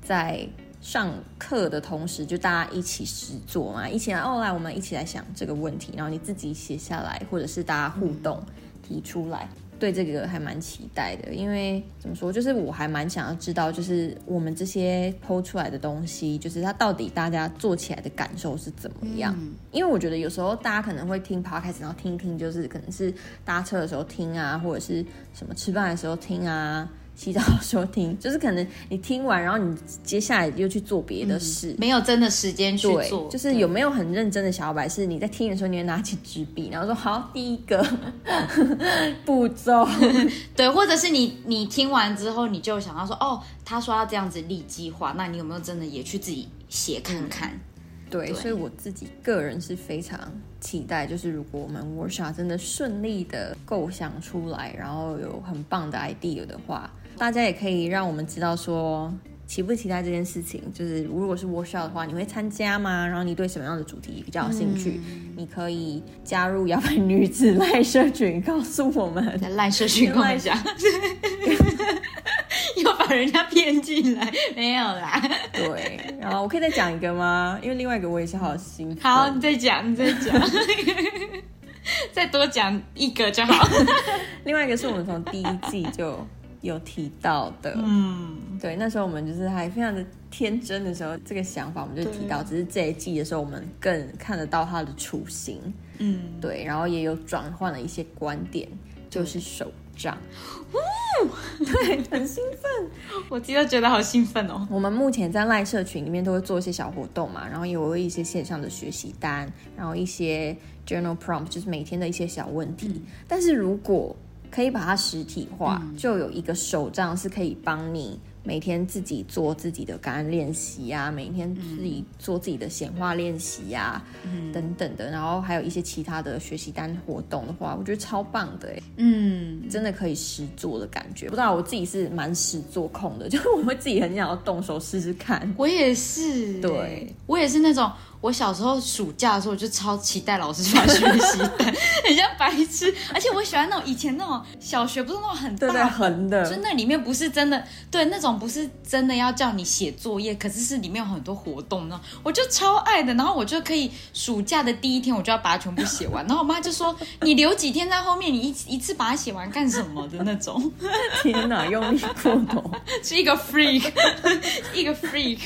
在上课的同时，就大家一起实做嘛，一起来哦，来我们一起来想这个问题，然后你自己写下来，或者是大家互动、提出来。对这个还蛮期待的，因为怎么说，就是我还蛮想要知道，就是我们这些剖出来的东西，就是它到底大家做起来的感受是怎么样？因为我觉得有时候大家可能会听 podcast，然后听一听，就是可能是搭车的时候听啊，或者是什么吃饭的时候听啊，洗澡的时候听，[LAUGHS] 就是可能你听完，然后你接下来又去做别的事。没有真的时间去对做，，就是有没有很认真的小白，是你在听的时候，你会拿起纸笔，然后说好，第一个。[LAUGHS] 步骤，[LAUGHS] 对，或者是你你听完之后，你就想要说，哦，他说要这样子立计划，那你有没有真的也去自己写看看？对，对。所以我自己个人是非常期待，就是如果我们 workshop 真的顺利的构想出来，然后有很棒的 idea 的话，大家也可以让我们知道说。期不期待这件事情？就是如果是 workshop 的话，你会参加吗？然后你对什么样的主题比较有兴趣？你可以加入摇摆女子 [LAUGHS] 赖社群，告诉我们。在烂社群跟我们讲，[LAUGHS] 又把人家骗进来，没有啦。对，然后我可以再讲一个吗？因为另外一个我也是好心。好，你再讲，你再讲，[LAUGHS] 再多讲一个就好。另外一个是我们从第一季就有提到的，嗯，对，那时候我们就是还非常的天真的时候，这个想法我们就提到，只是这一季的时候我们更看得到它的雏形，嗯，对，然后也有转换了一些观点，就是手账，对，很兴奋。[LAUGHS] 我听到觉得好兴奋哦。我们目前在赖社群里面都会做一些小活动嘛，然后也有一些线上的学习单，然后一些 journal prompt，就是每天的一些小问题。但是如果可以把它实体化，就有一个手账是可以帮你每天自己做自己的感恩练习啊，每天自己做自己的显化练习啊，等等的，然后还有一些其他的学习单活动的话，我觉得超棒的哎。嗯，真的可以实做的感觉。不知道我自己是蛮实做控的，就是我会自己很想要动手试试看。我也是，对我也是那种。我小时候暑假的时候，我就超期待老师发学习单，[LAUGHS] 很像白痴。而且我喜欢那种以前那种小学，不是那种很对对，大横的，就那里面不是真的，对那种不是真的要叫你写作业，可是是里面有很多活动呢，我就超爱的。然后我就可以暑假的第一天我就要把它全部写完，然后我妈就说你留几天在后面，你一一次把它写完干什么的那种，[LAUGHS] 天哪，用力过头。是一个 freak，一个 freak。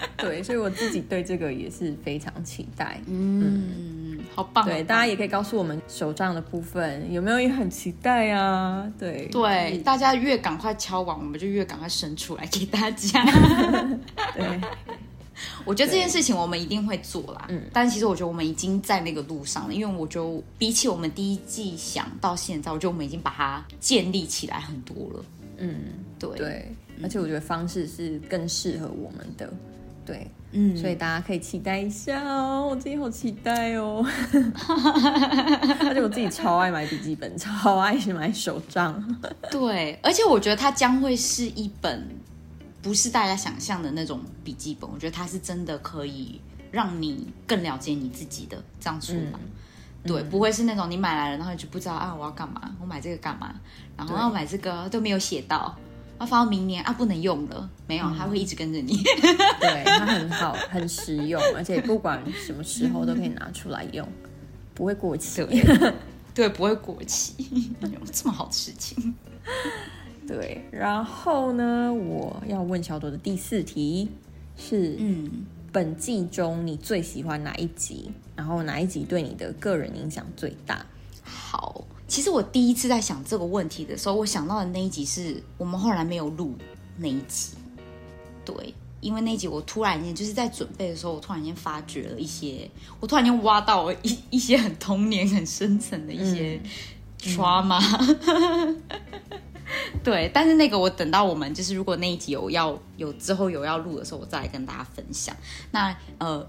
[LAUGHS] 对，所以我自己对这个也是非常期待。嗯，好棒。对，大家也可以告诉我们手账的部分有没有也很期待啊？对对，大家越赶快敲完，我们就越赶快生出来给大家。[LAUGHS] 对，我觉得这件事情我们一定会做啦，嗯，但其实我觉得我们已经在那个路上了，因为我就比起我们第一季想到现在，我觉得我们已经把它建立起来很多了。嗯，对对，而且我觉得方式是更适合我们的。对，嗯，所以大家可以期待一下哦，我自己好期待哦。[LAUGHS] 而且我自己超爱买笔记本，超爱买手账。对，而且我觉得它将会是一本不是大家想象的那种笔记本，我觉得它是真的可以让你更了解你自己的这样出版。对，不会是那种你买来了，然后你就不知道啊我要干嘛，我买这个干嘛，然后要买这个都没有写到，要放到明年啊不能用了，没有，它会一直跟着你。[LAUGHS] 对，它很好，很实用，而且不管什么时候都可以拿出来用，不会过期。对，[LAUGHS] 不会过期，有这么好的事情。[LAUGHS] 对，然后呢，我要问小朵的第四题是：嗯，本季中你最喜欢哪一集？然后哪一集对你的个人影响最大？好，其实我第一次在想这个问题的时候，我想到的那一集是我们后来没有录那一集。对，因为那一集我突然间就是在准备的时候，我突然间发觉了一些，我突然间挖到一一些很童年、很深层的一些 trauma。[LAUGHS] 对，但是那个我等到我们就是如果那一集有要有之后有要录的时候，我再来跟大家分享。那呃，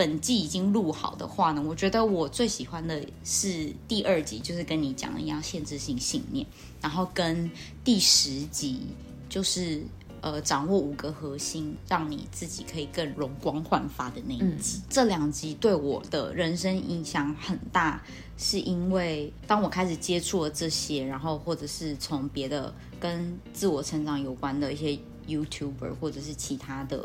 本季已经录好的话呢，我觉得我最喜欢的是第二集，就是跟你讲的一样限制性信念，然后跟第十集就是。呃，掌握五个核心，让你自己可以更容光焕发的那一集，这两集对我的人生影响很大，是因为当我开始接触了这些，然后或者是从别的跟自我成长有关的一些 YouTuber 或者是其他的。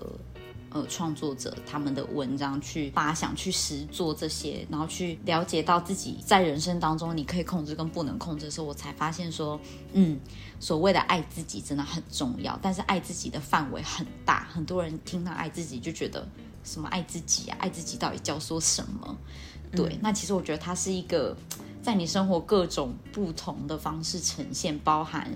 呃，创作者他们的文章去发想、去实做这些，然后去了解到自己在人生当中你可以控制跟不能控制的时候，我才发现说，嗯，所谓的爱自己真的很重要，但是爱自己的范围很大。很多人听到爱自己就觉得什么爱自己啊？爱自己到底叫说什么？对，那其实我觉得它是一个在你生活各种不同的方式呈现，包含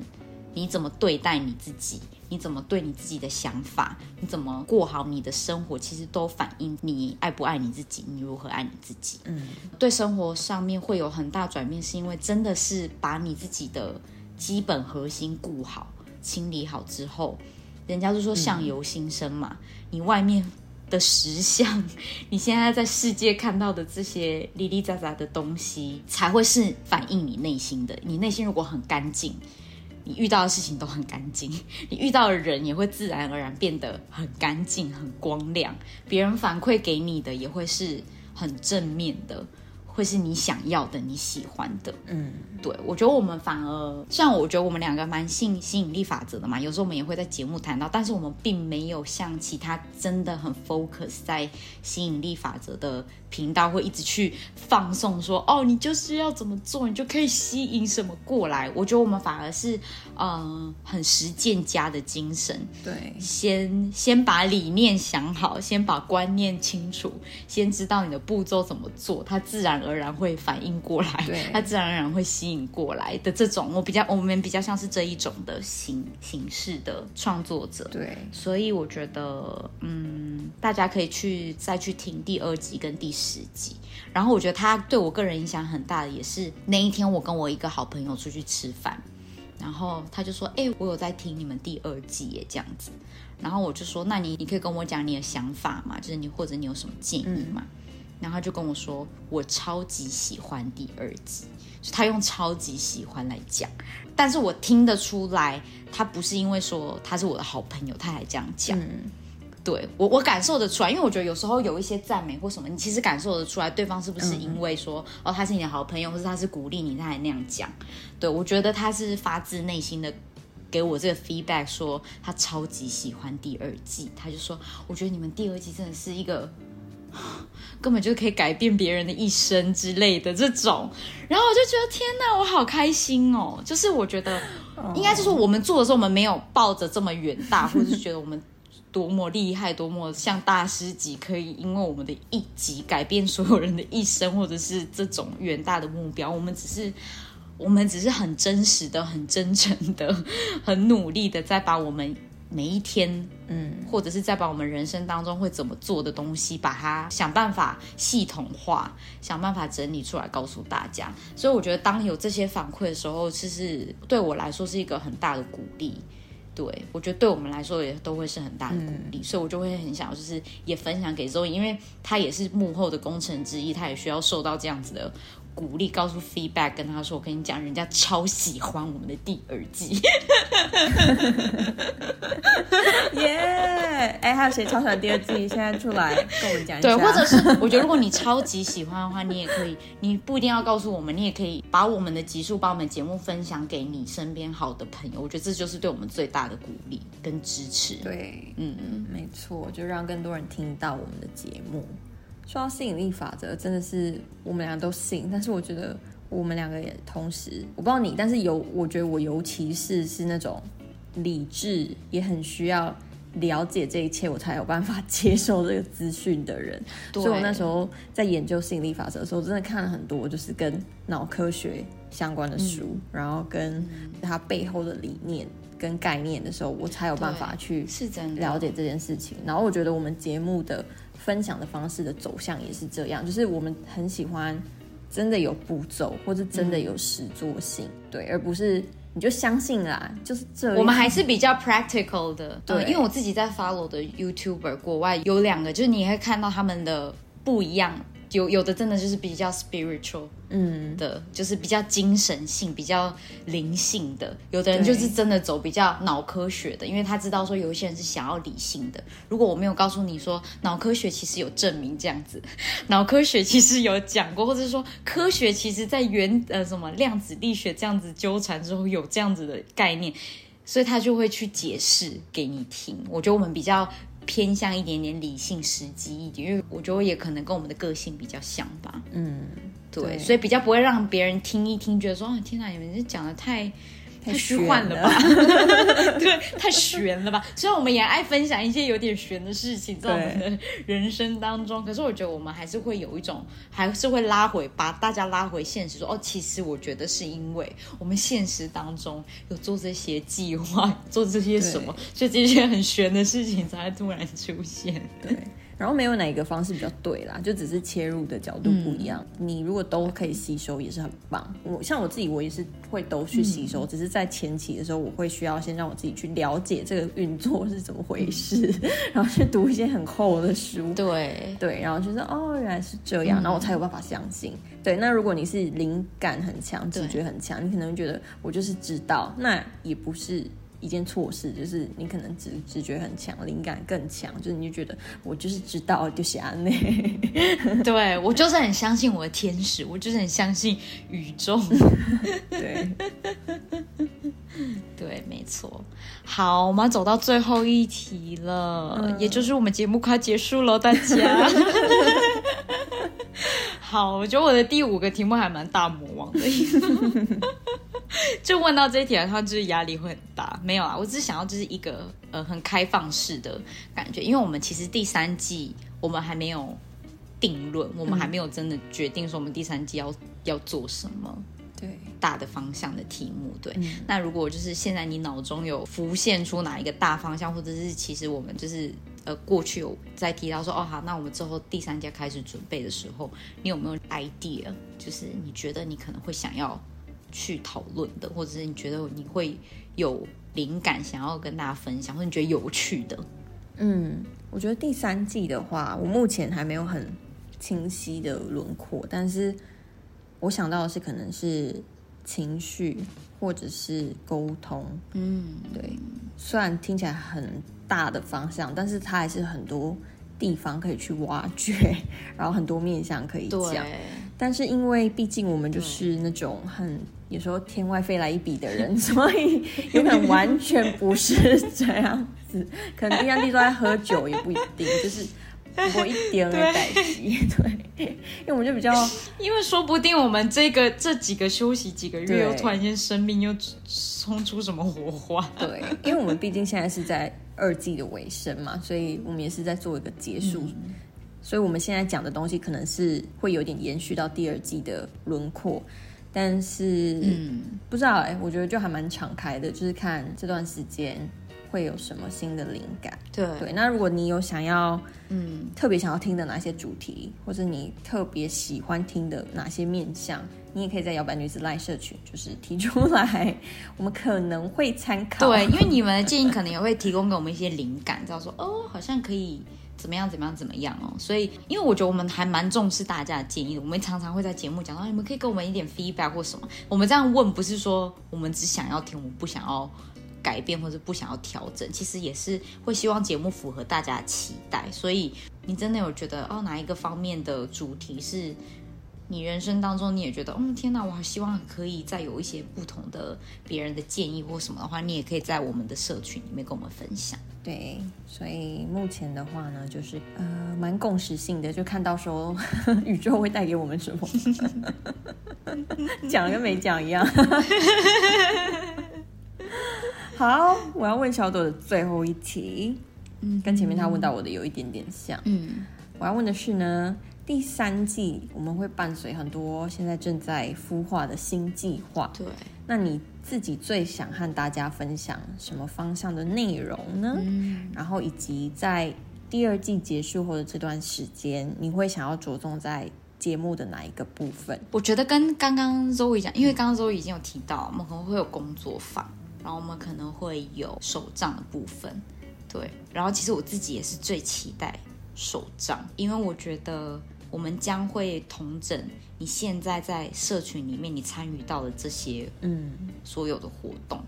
你怎么对待你自己。你怎么对你自己的想法？你怎么过好你的生活？其实都反映你爱不爱你自己，你如何爱你自己。嗯，对生活上面会有很大转变，是因为真的是把你自己的基本核心顾好、清理好之后，人家就说相由心生嘛。你外面的实相，[LAUGHS] 你现在在世界看到的这些零零杂杂的东西，才会是反映你内心的。你内心如果很干净。你遇到的事情都很干净，[LAUGHS] 你遇到的人也会自然而然变得很干净、很光亮，别人反馈给你的也会是很正面的。会是你想要的、你喜欢的，嗯，对，我觉得我们反而，像我觉得我们两个蛮信吸引力法则的嘛，有时候我们也会在节目谈到，但是我们并没有像其他真的很 focus 在吸引力法则的频道，会一直去放送说，哦，你就是要怎么做，你就可以吸引什么过来。我觉得我们反而是，嗯，很实践家的精神，对，先先把理念想好，先把观念清楚，先知道你的步骤怎么做，它自然而。而然会反应过来，它自然而然会吸引过来的这种，我比较我们比较像是这一种的形形式的创作者，对，所以我觉得，嗯，大家可以去再去听第二集跟第十集，然后我觉得他对我个人影响很大的，也是那一天我跟我一个好朋友出去吃饭，然后他就说，哎，我有在听你们第二季耶，这样子，然后我就说，那你你可以跟我讲你的想法嘛，就是你或者你有什么建议嘛？然后他就跟我说：“我超级喜欢第二集，他用超级喜欢来讲，但是我听得出来，他不是因为说他是我的好朋友，他才这样讲。对我，我感受得出来，因为我觉得有时候有一些赞美或什么，你其实感受得出来，对方是不是因为说哦他是你的好朋友，或是他是鼓励你，他才那样讲。对我觉得他是发自内心的给我这个 feedback，说他超级喜欢第二季，他就说我觉得你们第二季真的是一个。”根本就可以改变别人的一生之类的这种，然后我就觉得天哪，我好开心哦！就是我觉得，应该是说我们做的时候，我们没有抱着这么远大，或者是觉得我们多么厉害、多么像大师级，可以因为我们的一集改变所有人的一生，或者是这种远大的目标。我们只是，我们只是很真实的、很真诚的、[LAUGHS] 很努力的，在把我们。每一天，嗯，或者是在把我们人生当中会怎么做的东西，把它想办法系统化，想办法整理出来告诉大家。所以我觉得，当有这些反馈的时候，其实对我来说是一个很大的鼓励。对我觉得，对我们来说也都会是很大的鼓励。所以我就会很想，就是也分享给周颖，因为他也是幕后的功臣之一，他也需要受到这样子的。鼓励，告诉 feedback，跟他说：“我跟你讲，人家超喜欢我们的第二季。”耶！哎，还有谁超喜欢第二季？现在出来跟我们讲一下。对，或者是我觉得，如果你超级喜欢的话，你也可以，你不一定要告诉我们，你也可以把我们的集数、把我们节目分享给你身边好的朋友。我觉得这就是对我们最大的鼓励跟支持。对，嗯嗯，没错，就让更多人听到我们的节目。说到吸引力法则，真的是我们两个都信，但是我觉得我们两个也同时，我不知道你，但是有，我觉得我尤其是是那种理智也很需要了解这一切，我才有办法 [LAUGHS] 接受这个资讯的人。所以我那时候在研究吸引力法则的时候，真的看了很多就是跟脑科学相关的书，然后跟它背后的理念跟概念的时候，我才有办法去是真了解这件事情。然后我觉得我们节目的。分享的方式的走向也是这样，就是我们很喜欢真的有步骤，或者真的有实作性，对，而不是你就相信啦，就是这。我们还是比较 practical 的，对，因为我自己在 follow 的 YouTuber 国外有两个，就是你会看到他们的不一样。有有的真的就是比较 spiritual，嗯的，就是比较精神性、比较灵性的。有的人就是真的走比较脑科学的，因为他知道说有一些人是想要理性的。如果我没有告诉你说脑科学其实有证明这样子，[LAUGHS] 脑科学其实有讲过，或者是说科学其实在原呃什么量子力学这样子纠缠之后有这样子的概念，所以他就会去解释给你听。我觉得我们比较。偏向一点点理性、实际一点，因为我觉得也可能跟我们的个性比较像吧。嗯，对，所以比较不会让别人听一听，觉得说：“哦，天哪，你们这讲的太……”太虚幻了吧？[LAUGHS] 对，太悬了吧？虽然我们也爱分享一些有点悬的事情在我们的 [LAUGHS] 人生当中，可是我觉得我们还是会有一种，还是会拉回，把大家拉回现实，说哦，其实我觉得是因为我们现实当中有做这些计划，做这些什么，所以这些很悬的事情才会突然出现。对。然后没有哪一个方式比较对啦，就只是切入的角度不一样。你如果都可以吸收，也是很棒。我像我自己，我也是会都去吸收，只是在前期的时候，我会需要先让我自己去了解这个运作是怎么回事，[LAUGHS] 然后去读一些很厚的书。对对，然后就说哦，原来是这样，然后我才有办法相信。对，那如果你是灵感很强、直觉很强，你可能觉得我就是知道，那也不是。一件错事，就是你可能直直觉很强，灵感更强，就是你就觉得我就是知道就是安内，[LAUGHS] 对我就是很相信我的天使，我就是很相信宇宙，对，对，没错。好，我们要走到最后一题了，也就是我们节目快结束了，大家。[LAUGHS] 好，我觉得我的第五个题目还蛮大魔王的。[LAUGHS] 就问到这一题，他就是压力会很大。没有啊，我只是想要就是一个呃很开放式的感觉，因为我们其实第三季我们还没有定论，我们还没有真的决定说我们第三季要要做什么。对，大的方向的题目。对，那如果就是现在你脑中有浮现出哪一个大方向，或者是其实我们就是呃过去有在提到说哦好，那我们之后第三家开始准备的时候，你有没有 idea？就是你觉得你可能会想要。去讨论的，或者是你觉得你会有灵感想要跟大家分享，或者你觉得有趣的？嗯，我觉得第三季的话，我目前还没有很清晰的轮廓，但是我想到的是可能是情绪或者是沟通。嗯，对，虽然听起来很大的方向，但是它还是很多地方可以去挖掘，然后很多面向可以讲。但是因为毕竟我们就是那种很。有时候天外飞来一笔的人，[LAUGHS] 所以有可能完全不是这样子，可能第三地都在喝酒也不一定，就是我一点而待机，对，因为我们就比较，因为说不定我们这个这几个休息几个月，又突然间生命又冲出什么火花，对，因为我们毕竟现在是在二季的尾声嘛，所以我们也是在做一个结束，所以我们现在讲的东西可能是会有点延续到第二季的轮廓。但是，嗯，不知道哎，我觉得就还蛮敞开的，就是看这段时间会有什么新的灵感。对对，那如果你有想要，嗯，特别想要听的哪些主题，或者你特别喜欢听的哪些面向，你也可以在摇摆女子赖社群就是提出来，我们可能会参考。对，因为你们的建议可能也会提供给我们一些灵感，知道说哦，好像可以。怎么样怎么样怎么样哦。所以，因为我觉得我们还蛮重视大家的建议的，我们常常会在节目讲到，你们可以给我们一点 feedback 或什么。我们这样问不是说我们只想要听，我们不想要改变或者不想要调整，其实也是会希望节目符合大家的期待。所以，你真的有觉得哦，哪一个方面的主题是？你人生当中，你也觉得，嗯，天哪，我好希望可以再有一些不同的别人的建议或什么的话，你也可以在我们的社群里面跟我们分享。对，所以目前的话呢，就是呃，蛮共识性的，就看到说 [LAUGHS] 宇宙会带给我们什么，[LAUGHS] 讲跟没讲一样。[LAUGHS] 好，我要问小朵的最后一题，嗯，跟前面他问到我的有一点点像，嗯，我要问的是呢。第三季我们会伴随很多现在正在孵化的新计划。对，那你自己最想和大家分享什么方向的内容呢？嗯，然后以及在第二季结束后的这段时间，你会想要着重在节目的哪一个部分？我觉得跟刚刚周宇讲，因为刚刚周宇已经有提到，我们可能会有工作坊，然后我们可能会有手账的部分。对，然后其实我自己也是最期待手账，因为我觉得。我们将会同整你现在在社群里面你参与到的这些，嗯，所有的活动，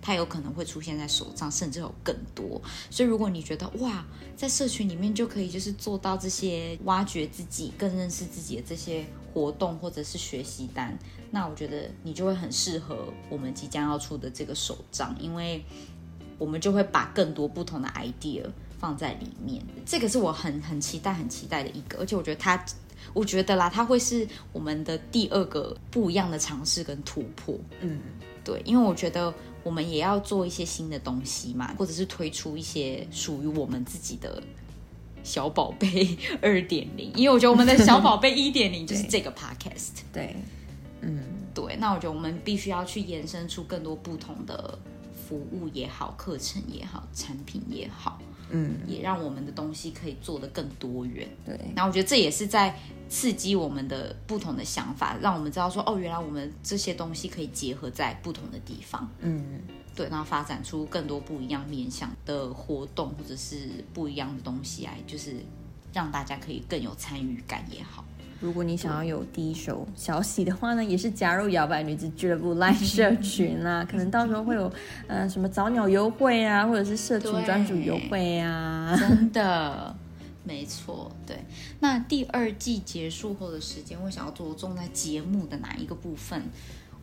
它有可能会出现在手账，甚至有更多。所以如果你觉得哇，在社群里面就可以就是做到这些挖掘自己、更认识自己的这些活动或者是学习单，那我觉得你就会很适合我们即将要出的这个手账，因为我们就会把更多不同的 idea。放在里面，这个是我很很期待、很期待的一个，而且我觉得它，我觉得啦，它会是我们的第二个不一样的尝试跟突破。嗯，对，因为我觉得我们也要做一些新的东西嘛，或者是推出一些属于我们自己的小宝贝 [LAUGHS] 二点零，因为我觉得我们的小宝贝一点零就是这个 podcast。对，嗯，对，那我觉得我们必须要去延伸出更多不同的服务也好、课程也好、产品也好。嗯，也让我们的东西可以做得更多元。对，那我觉得这也是在刺激我们的不同的想法，让我们知道说，哦，原来我们这些东西可以结合在不同的地方。嗯，对，然后发展出更多不一样面向的活动，或者是不一样的东西来，就是让大家可以更有参与感也好。如果你想要有第一手消息的话呢，也是加入摇摆女子俱乐部 Live 社群啊，可能到时候会有呃什么早鸟优惠啊，或者是社群专属优惠啊。真的，没错，对。那第二季结束后的时间，我想要着重在节目的哪一个部分？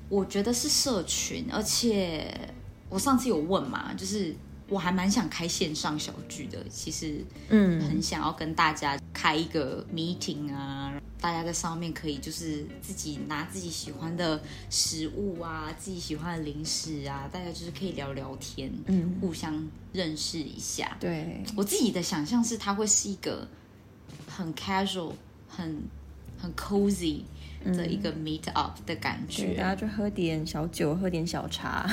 我觉得是社群，而且我上次有问嘛，就是我还蛮想开线上小聚的，其实嗯，很想要跟大家开一个 meeting 啊。大家在上面可以就是自己拿自己喜欢的食物啊，自己喜欢的零食啊，大家就是可以聊聊天，嗯，互相认识一下。对我自己的想象是，它会是一个很 casual、很很 cozy 的一个 meet up 的感觉，大家就喝点小酒，喝点小茶。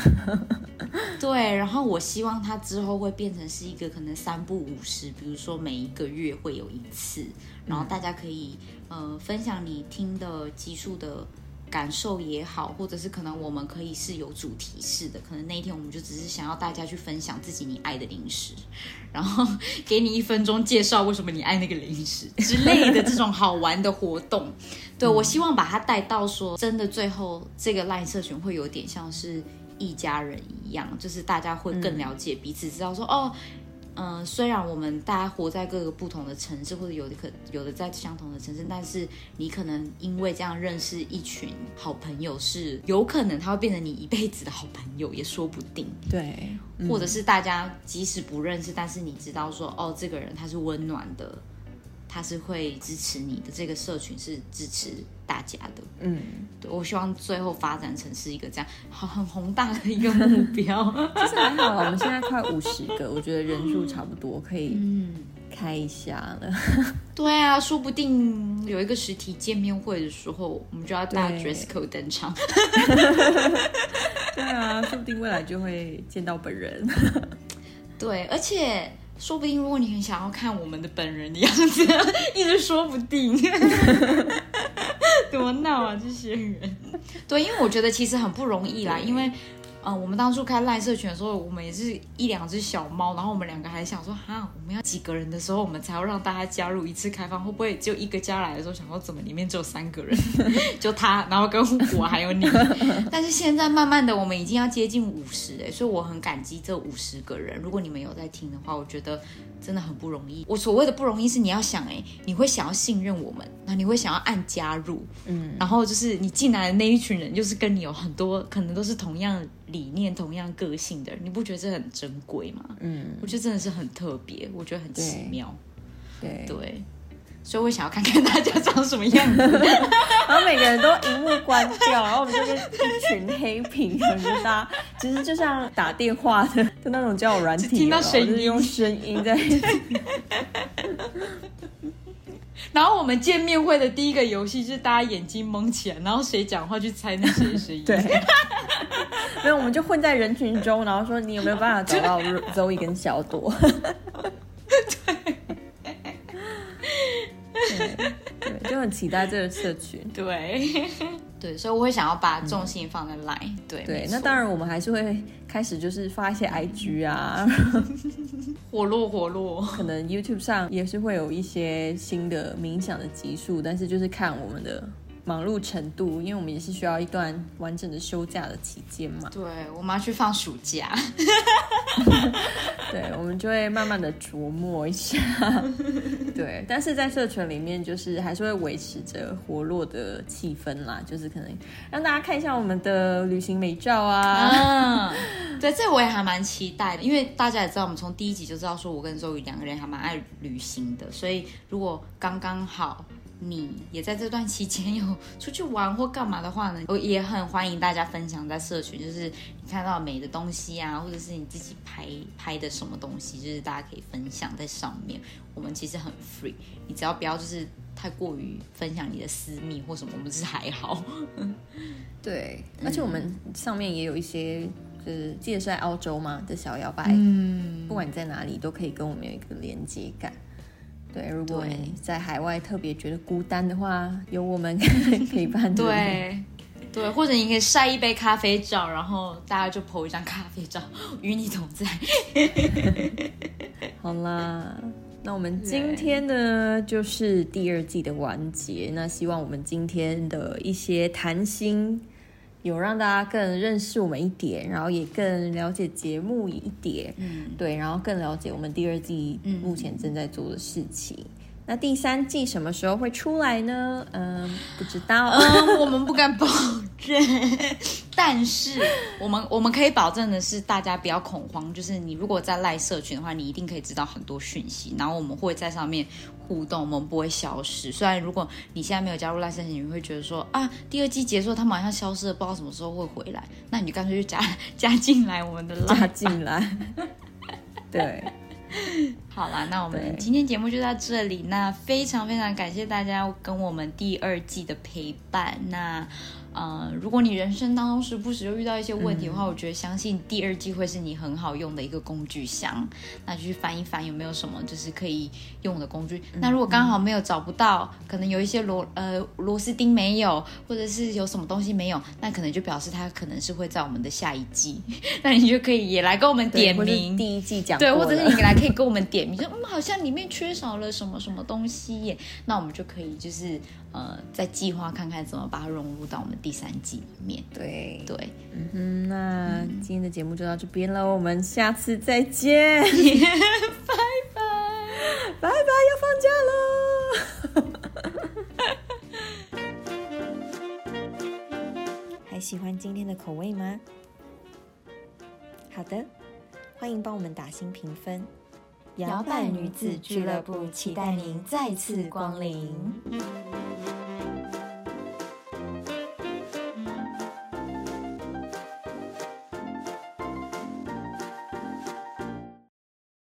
[LAUGHS] 对，然后我希望它之后会变成是一个可能三不五十，比如说每一个月会有一次，然后大家可以呃分享你听的集数的感受也好，或者是可能我们可以是有主题式的，可能那一天我们就只是想要大家去分享自己你爱的零食，然后给你一分钟介绍为什么你爱那个零食之类的这种好玩的活动。对我希望把他带到说真的，最后这个 LINE 社群会有点像是。一家人一样，就是大家会更了解彼此，知道说哦，嗯，虽然我们大家活在各个不同的城市，或者有的可有的在相同的城市，但是你可能因为这样认识一群好朋友，是有可能他会变成你一辈子的好朋友，也说不定。对，或者是大家即使不认识，但是你知道说哦，这个人他是温暖的。他是会支持你的，这个社群是支持大家的。嗯，对我希望最后发展成是一个这样好很宏大的一个目标。[LAUGHS] 其实还好，我们现在快五十个，我觉得人数差不多，可以开一下了。对啊，说不定有一个实体见面会的时候，我们就要大 dress code 登场。[LAUGHS] 对啊，说不定未来就会见到本人。[LAUGHS] 对，而且。说不定，如果你很想要看我们的本人的样子，一直说不定，[LAUGHS] 多闹啊！这些人，对，因为我觉得其实很不容易啦，因为嗯，我们当初开赖社群的时候，我们也是一两只小猫，然后我们两个还想说，哈，我们要几个人的时候，我们才要让大家加入一次开放，会不会就一个加来的时候，想说怎么里面只有三个人，[LAUGHS] 就他，然后跟我还有你。[LAUGHS] 但是现在慢慢的，我们已经要接近五十哎，所以我很感激这五十个人。如果你们有在听的话，我觉得真的很不容易。我所谓的不容易是你要想哎，你会想要信任我们，那你会想要按加入，嗯，然后就是你进来的那一群人，就是跟你有很多可能都是同样。理念同样个性的人，你不觉得这很珍贵吗？嗯，我觉得真的是很特别，我觉得很奇妙。对对，所以我想要看看大家长什么样子。[LAUGHS] 然后每个人都荧幕关掉，然后我们就是一群黑屏，就大家其实就像打电话的，就那种叫软体，听到声音，用声音在。[LAUGHS] 然后我们见面会的第一个游戏就是大家眼睛蒙起来，然后谁讲话去猜那谁的声音。对，没有，我们就混在人群中，然后说你有没有办法找到 Zoe 跟小朵？对，对，就很期待这个社群。对。[LAUGHS] 对，所以我会想要把重心放在 Line。对对，那当然我们还是会开始就是发一些 IG 啊，[LAUGHS] 活络活络。可能 YouTube 上也是会有一些新的冥想的集数，但是就是看我们的。忙碌程度，因为我们也是需要一段完整的休假的期间嘛。对，我们要去放暑假。[LAUGHS] 对，我们就会慢慢的琢磨一下。[LAUGHS] 对，但是在社群里面，就是还是会维持着活络的气氛啦，就是可能让大家看一下我们的旅行美照啊。[LAUGHS] 对，这我也还蛮期待的，因为大家也知道，我们从第一集就知道说，我跟周宇两个人还蛮爱旅行的，所以如果刚刚好。你也在这段期间有出去玩或干嘛的话呢？[LAUGHS] 我也很欢迎大家分享在社群，就是你看到美的东西啊，或者是你自己拍拍的什么东西，就是大家可以分享在上面。我们其实很 free，你只要不要就是太过于分享你的私密或什么，我们是还好。[LAUGHS] 对，而且我们上面也有一些，就是记得是在澳洲吗的小摇摆，嗯，不管你在哪里，都可以跟我们有一个连接感。对，如果你在海外特别觉得孤单的话，有我们陪伴。对，对，或者你可以晒一杯咖啡照，然后大家就 po 一张咖啡照，与你同在。[LAUGHS] 好啦，那我们今天呢，就是第二季的完结。那希望我们今天的一些谈心。有让大家更认识我们一点，然后也更了解节目一点，嗯，对，然后更了解我们第二季目前正在做的事情。那第三季什么时候会出来呢？嗯，不知道，嗯，我们不敢保证。但是我们我们可以保证的是，大家不要恐慌。就是你如果在赖社群的话，你一定可以知道很多讯息。然后我们会在上面互动，我们不会消失。虽然如果你现在没有加入赖社群，你会觉得说啊，第二季结束，他们好像消失了，不知道什么时候会回来。那你就干脆就加加进来我们的拉进来。[LAUGHS] 对。[LAUGHS] 好啦，那我们今天节目就到这里。那非常非常感谢大家跟我们第二季的陪伴。那。呃，如果你人生当中时不时又遇到一些问题的话，我觉得相信第二季会是你很好用的一个工具箱，那就去翻一翻有没有什么就是可以用的工具。那如果刚好没有找不到，可能有一些螺呃螺丝钉没有，或者是有什么东西没有，那可能就表示它可能是会在我们的下一季，[LAUGHS] 那你就可以也来跟我们点名。第一季讲对，或者是你来可以跟我们点名，说嗯好像里面缺少了什么什么东西耶，那我们就可以就是呃再计划看看怎么把它融入到我们。第三季里面，对对，嗯哼，那今天的节目就到这边了，我们下次再见，[LAUGHS] [LAUGHS] 拜拜，拜拜拜，要放假喽！[LAUGHS] 还喜欢今天的口味吗？好的，欢迎帮我们打新评分，摇摆女子俱乐部期待您再次光临。